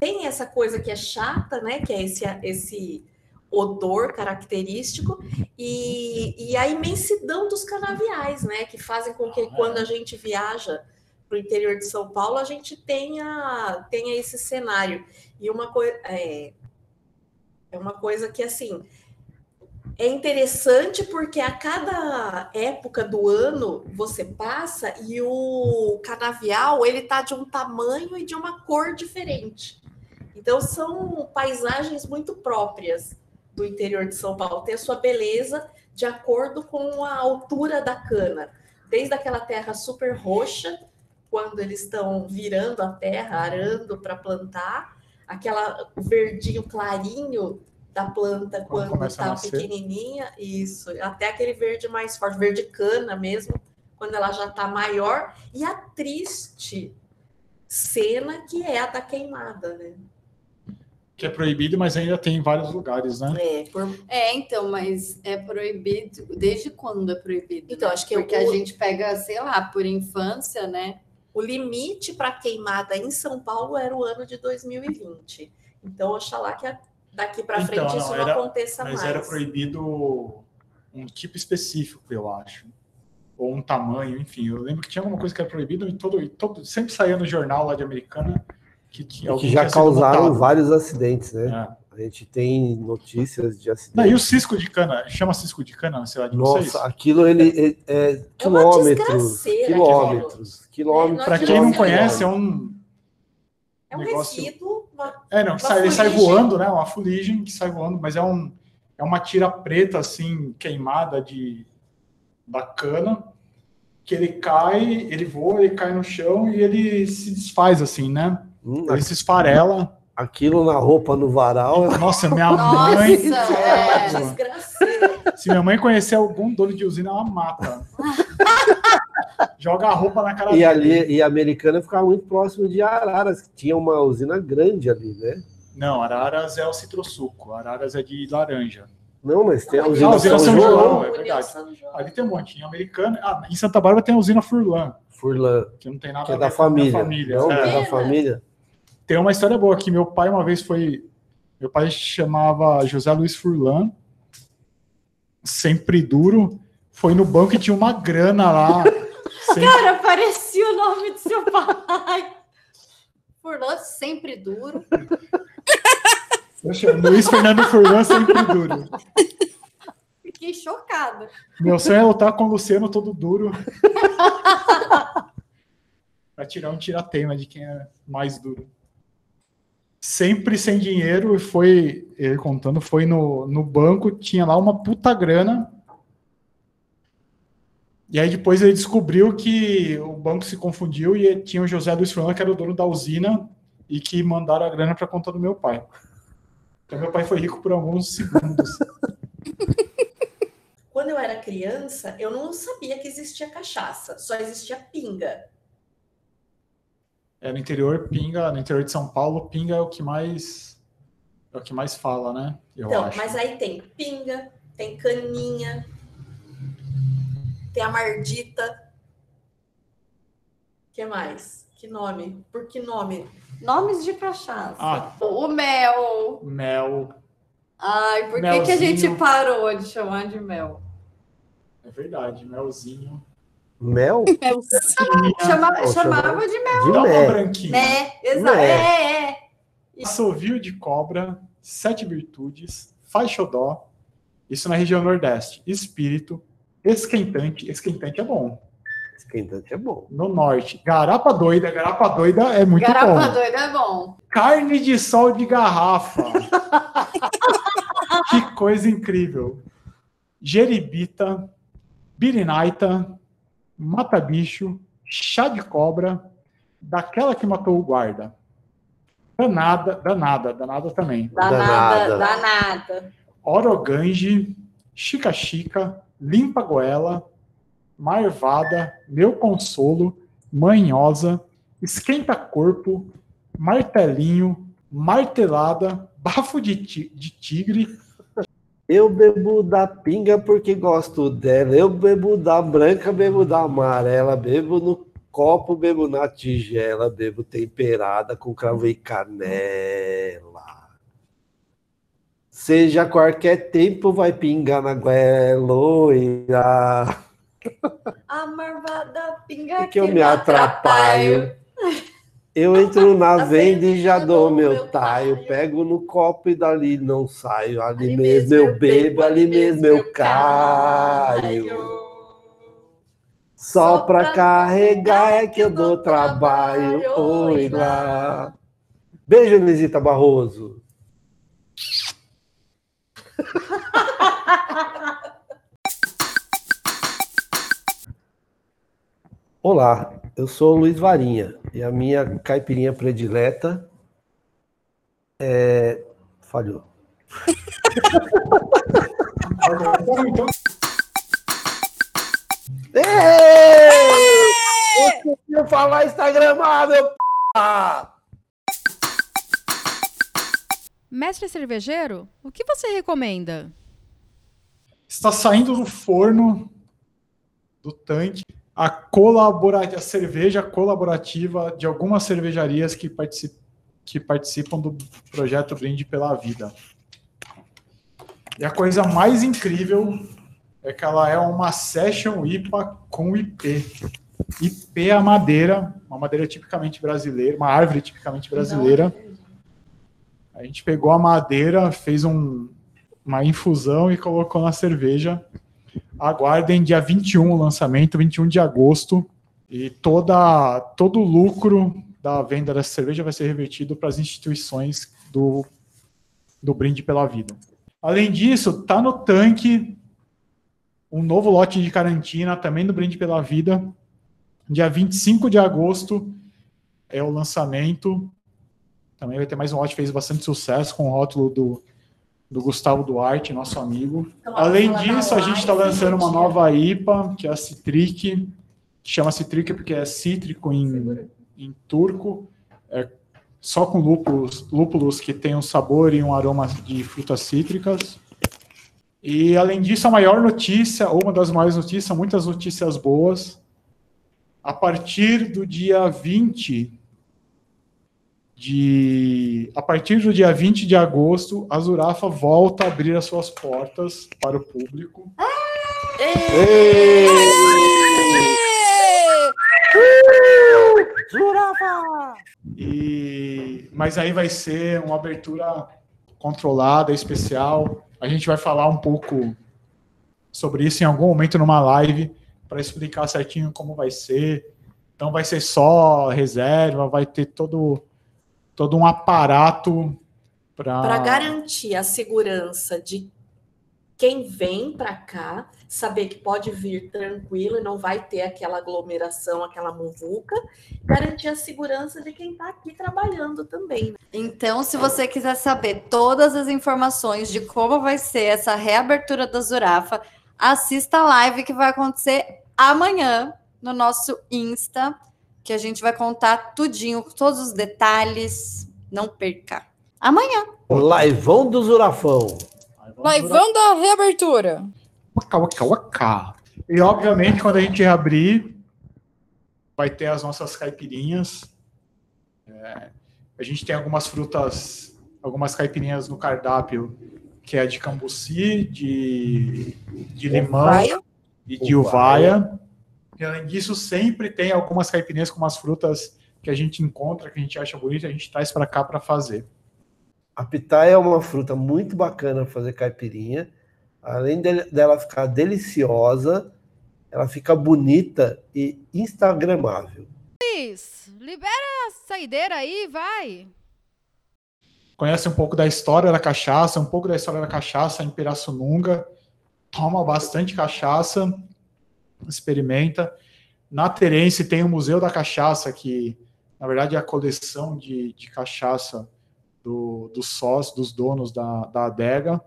Tem essa coisa que é chata, né? Que é esse, esse odor característico e, e a imensidão dos canaviais, né? Que fazem com que quando a gente viaja para o interior de São Paulo, a gente tenha, tenha esse cenário. E uma coisa é, é uma coisa que assim é interessante porque a cada época do ano você passa e o canavial ele tá de um tamanho e de uma cor diferente. Então são paisagens muito próprias do interior de São Paulo, tem a sua beleza de acordo com a altura da cana, desde aquela terra super roxa, quando eles estão virando a terra, arando para plantar, aquela verdinho clarinho da planta Quando está pequenininha, isso, até aquele verde mais forte, verde cana mesmo, quando ela já está maior, e a triste cena que é a da queimada, né? Que é proibido, mas ainda tem em vários lugares, né? É, por... É, então, mas é proibido. Desde quando é proibido? Então, né? acho que Porque o- a gente pega, sei lá, por infância, né? O limite para queimada em São Paulo era o ano de 2020. Então, oxalá que daqui para frente Então, isso não, não era- aconteça Mas mais. era proibido um tipo específico, eu acho. Ou um tamanho, enfim. Eu lembro que tinha alguma coisa que era proibido e todo, e todo sempre saía no jornal lá de Americana que tinha que alguém já causaram multado. vários acidentes, né? A gente tem notícias de Não, acidentes. e o cisco de cana? Chama cisco de cana na cidade de vocês? Nossa, aquilo ele, ele é quilômetros, desgraceira quilômetros, quilômetros. Pra quem não quilômetros, conhece, é quilômetros. um. É um negócio- resíduo. uma- É, não, que sai, ele sai voando, né? Uma fuligem que sai voando, mas é, um, é uma tira preta, assim, queimada de, da cana, que ele cai, ele voa, ele cai no chão e ele se desfaz, assim, né? Hum, ele se esfarela. Aquilo na roupa no varal. Nossa, minha Nossa, mãe. é. Se minha mãe conhecer algum dono de usina, ela mata. Joga a roupa na cara E dele. ali, e a americana ficava muito próximo de Araras, que tinha uma usina grande ali, né? Não, Araras é o citrosuco, Araras é de laranja. Não, mas tem a Ah, usina a usina São São João, João. é verdade. Ali tem um monte. Em Americana. Ah, em Santa Bárbara tem a usina Furlan. Furlan. Que não tem nada Que a é ver da família. Não, É. é da família. Tem uma história boa que meu pai uma vez foi. Meu pai chamava José Luiz Furlan, sempre duro. Foi no banco e tinha uma grana lá. sempre- Cara, parecia o nome do seu pai. Furlan sempre duro. Poxa, Luiz Fernando Furlan sempre duro. Fiquei chocada. Meu sonho é lutar com o Luciano todo duro. pra tirar um tiratema de quem é mais duro. Sempre sem dinheiro, e foi, ele contando, foi no, no banco, tinha lá uma puta grana. E aí depois ele descobriu que o banco se confundiu e tinha o José Luiz Furlan, que era o dono da usina, e que mandaram a grana para conta do meu pai. Então meu pai foi rico por alguns segundos. Quando eu era criança, eu não sabia que existia cachaça, só existia pinga. É, no interior, pinga, no interior de São Paulo, pinga é o que mais é o que mais fala, né? Eu então, acho. mas aí tem pinga, tem caninha, tem a mardita. que mais? Que nome? Por que nome? Nomes de cachaça. Ah. O mel. Mel, Ai, por que, que a gente parou de chamar de mel? é verdade, melzinho. Mel? Chama- Pô, chamava de mel. De Dá uma mé. branquinha. Né? Exato. Né. É, é. Assovio de cobra, sete virtudes, faz xodó, isso na região nordeste. Espírito, esquentante, esquentante é bom. Esquentante é bom. No norte, garapa doida, garapa doida é muito Garapa bom. doida é bom. Carne de sol de garrafa. que coisa incrível. Jeribita, birinaita, mata-bicho, chá de cobra, daquela que matou o guarda. Danada, danada, danada também. Danada, danada. Orogange, chica-chica, limpa goela, marvada, meu consolo, manhosa, esquenta-corpo, martelinho, martelada, bafo de, ti- de tigre. Eu bebo da pinga porque gosto dela. Eu bebo da branca, bebo da amarela. Bebo no copo, bebo na tigela. Bebo temperada com cravo e canela. Seja qualquer tempo, vai pingar na goela. A marvada pinga É que eu me atrapalho. Eu entro na venda e já dou meu taio. Pego no copo e dali não saio. Ali mesmo eu bebo, ali mesmo eu caio. Só pra carregar é que eu dou trabalho. Oi lá. Beijo, Lisita Barroso. Olá, eu sou o Luiz Varinha e a minha caipirinha predileta é. Falhou. Ei! Eu falar Instagramável, p***! Mestre cervejeiro, o que você recomenda? Está saindo do forno do tanque a, a cerveja colaborativa de algumas cervejarias que, que participam do projeto Brinde pela Vida. E a coisa mais incrível é que ela é uma Session IPA com IP. IP é a madeira, uma madeira tipicamente brasileira, uma árvore tipicamente brasileira. A gente pegou a madeira, fez um, uma infusão e colocou na cerveja. Aguardem dia 21 o lançamento, 21 de agosto. E toda, todo o lucro da venda dessa cerveja vai ser revertido para as instituições do, do Brinde pela Vida. Além disso, tá no tanque um novo lote de carantina, também do Brinde pela Vida. Dia 25 de agosto é o lançamento. Também vai ter mais um lote fez bastante sucesso com o rótulo do, do Gustavo Duarte, nosso amigo. Então, Além disso, a gente está lançando uma nova IPA, que é a Citric. Chama Citric porque é cítrico em, em turco. É só com lúpulos, lúpulos que tem um sabor e um aroma de frutas cítricas. E, além disso, a maior notícia, ou uma das maiores notícias, muitas notícias boas. A partir do dia 20 de a partir do dia 20 de agosto, a Zurafa volta a abrir as suas portas para o público. Jurafa! E mas aí vai ser uma abertura controlada, especial. A gente vai falar um pouco sobre isso em algum momento numa live para explicar certinho como vai ser. Então vai ser só reserva, vai ter todo todo um aparato para Para garantir a segurança de quem vem para cá, saber que pode vir tranquilo e não vai ter aquela aglomeração, aquela muvuca, garantir a segurança de quem está aqui trabalhando também. né? Então, se você quiser saber todas as informações de como vai ser essa reabertura da Zurafa, assista a live que vai acontecer amanhã no nosso Insta, que a gente vai contar tudinho, todos os detalhes. Não perca. Amanhã. Laivão do Zurafão. Laivão da reabertura. Waka, waka, waka. E obviamente, quando a gente reabrir, vai ter as nossas caipirinhas. É, a gente tem algumas frutas, algumas caipirinhas no cardápio, que é de cambuci, de, de limão Uvaia. e de uvaia. E além disso, sempre tem algumas caipirinhas com umas frutas que a gente encontra, que a gente acha bonita, a gente traz para cá para fazer. A pitaia é uma fruta muito bacana para fazer caipirinha. Além dele- dela ficar deliciosa, ela fica bonita e instagramável. Luiz, libera a saideira aí, vai. conhece um pouco da história da cachaça, um pouco da história da cachaça em Pirassununga, toma bastante cachaça, experimenta. Na Terence tem o Museu da Cachaça, que na verdade é a coleção de, de cachaça do, dos sócios, dos donos da, da adega.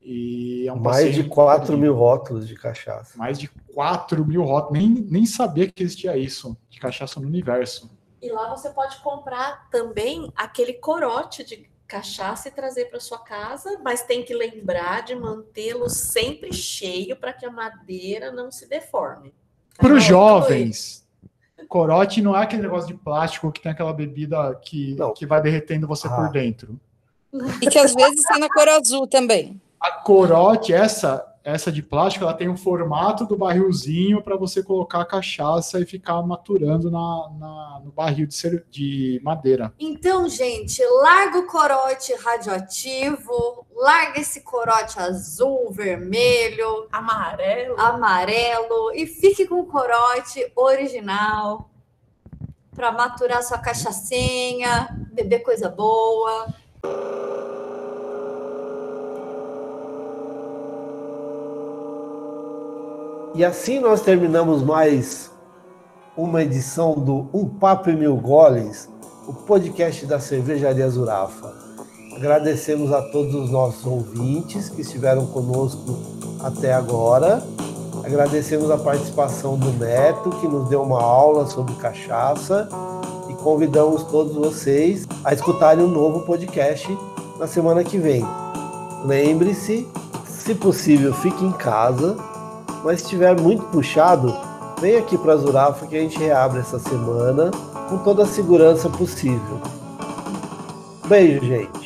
E é um Mais de passeio 4 mil rótulos de cachaça. mais de 4 mil rótulos. Nem, nem sabia que existia isso, de cachaça no universo. E lá você pode comprar também aquele corote de cachaça e trazer para sua casa, mas tem que lembrar de mantê-lo sempre cheio para que a madeira não se deforme. Para os jovens, corote não é aquele negócio de plástico que tem aquela bebida que, que vai derretendo você por dentro. E que às vezes tem na cor azul também. A corote, essa essa de plástico, ela tem o formato do barrilzinho para você colocar a cachaça e ficar maturando na, na no barril de, ser, de madeira. Então, gente, larga o corote radioativo, larga esse corote azul, vermelho, amarelo, amarelo e fique com o corote original para maturar sua cachaçinha, beber coisa boa. E assim nós terminamos mais uma edição do Um Papo e Mil Goles, o podcast da Cervejaria Zurafa. Agradecemos a todos os nossos ouvintes que estiveram conosco até agora. Agradecemos a participação do Neto, que nos deu uma aula sobre cachaça. E convidamos todos vocês a escutarem um novo podcast na semana que vem. Lembre-se, se possível, fique em casa mas se estiver muito puxado, vem aqui para Zurafa que a gente reabre essa semana com toda a segurança possível. Beijo, gente.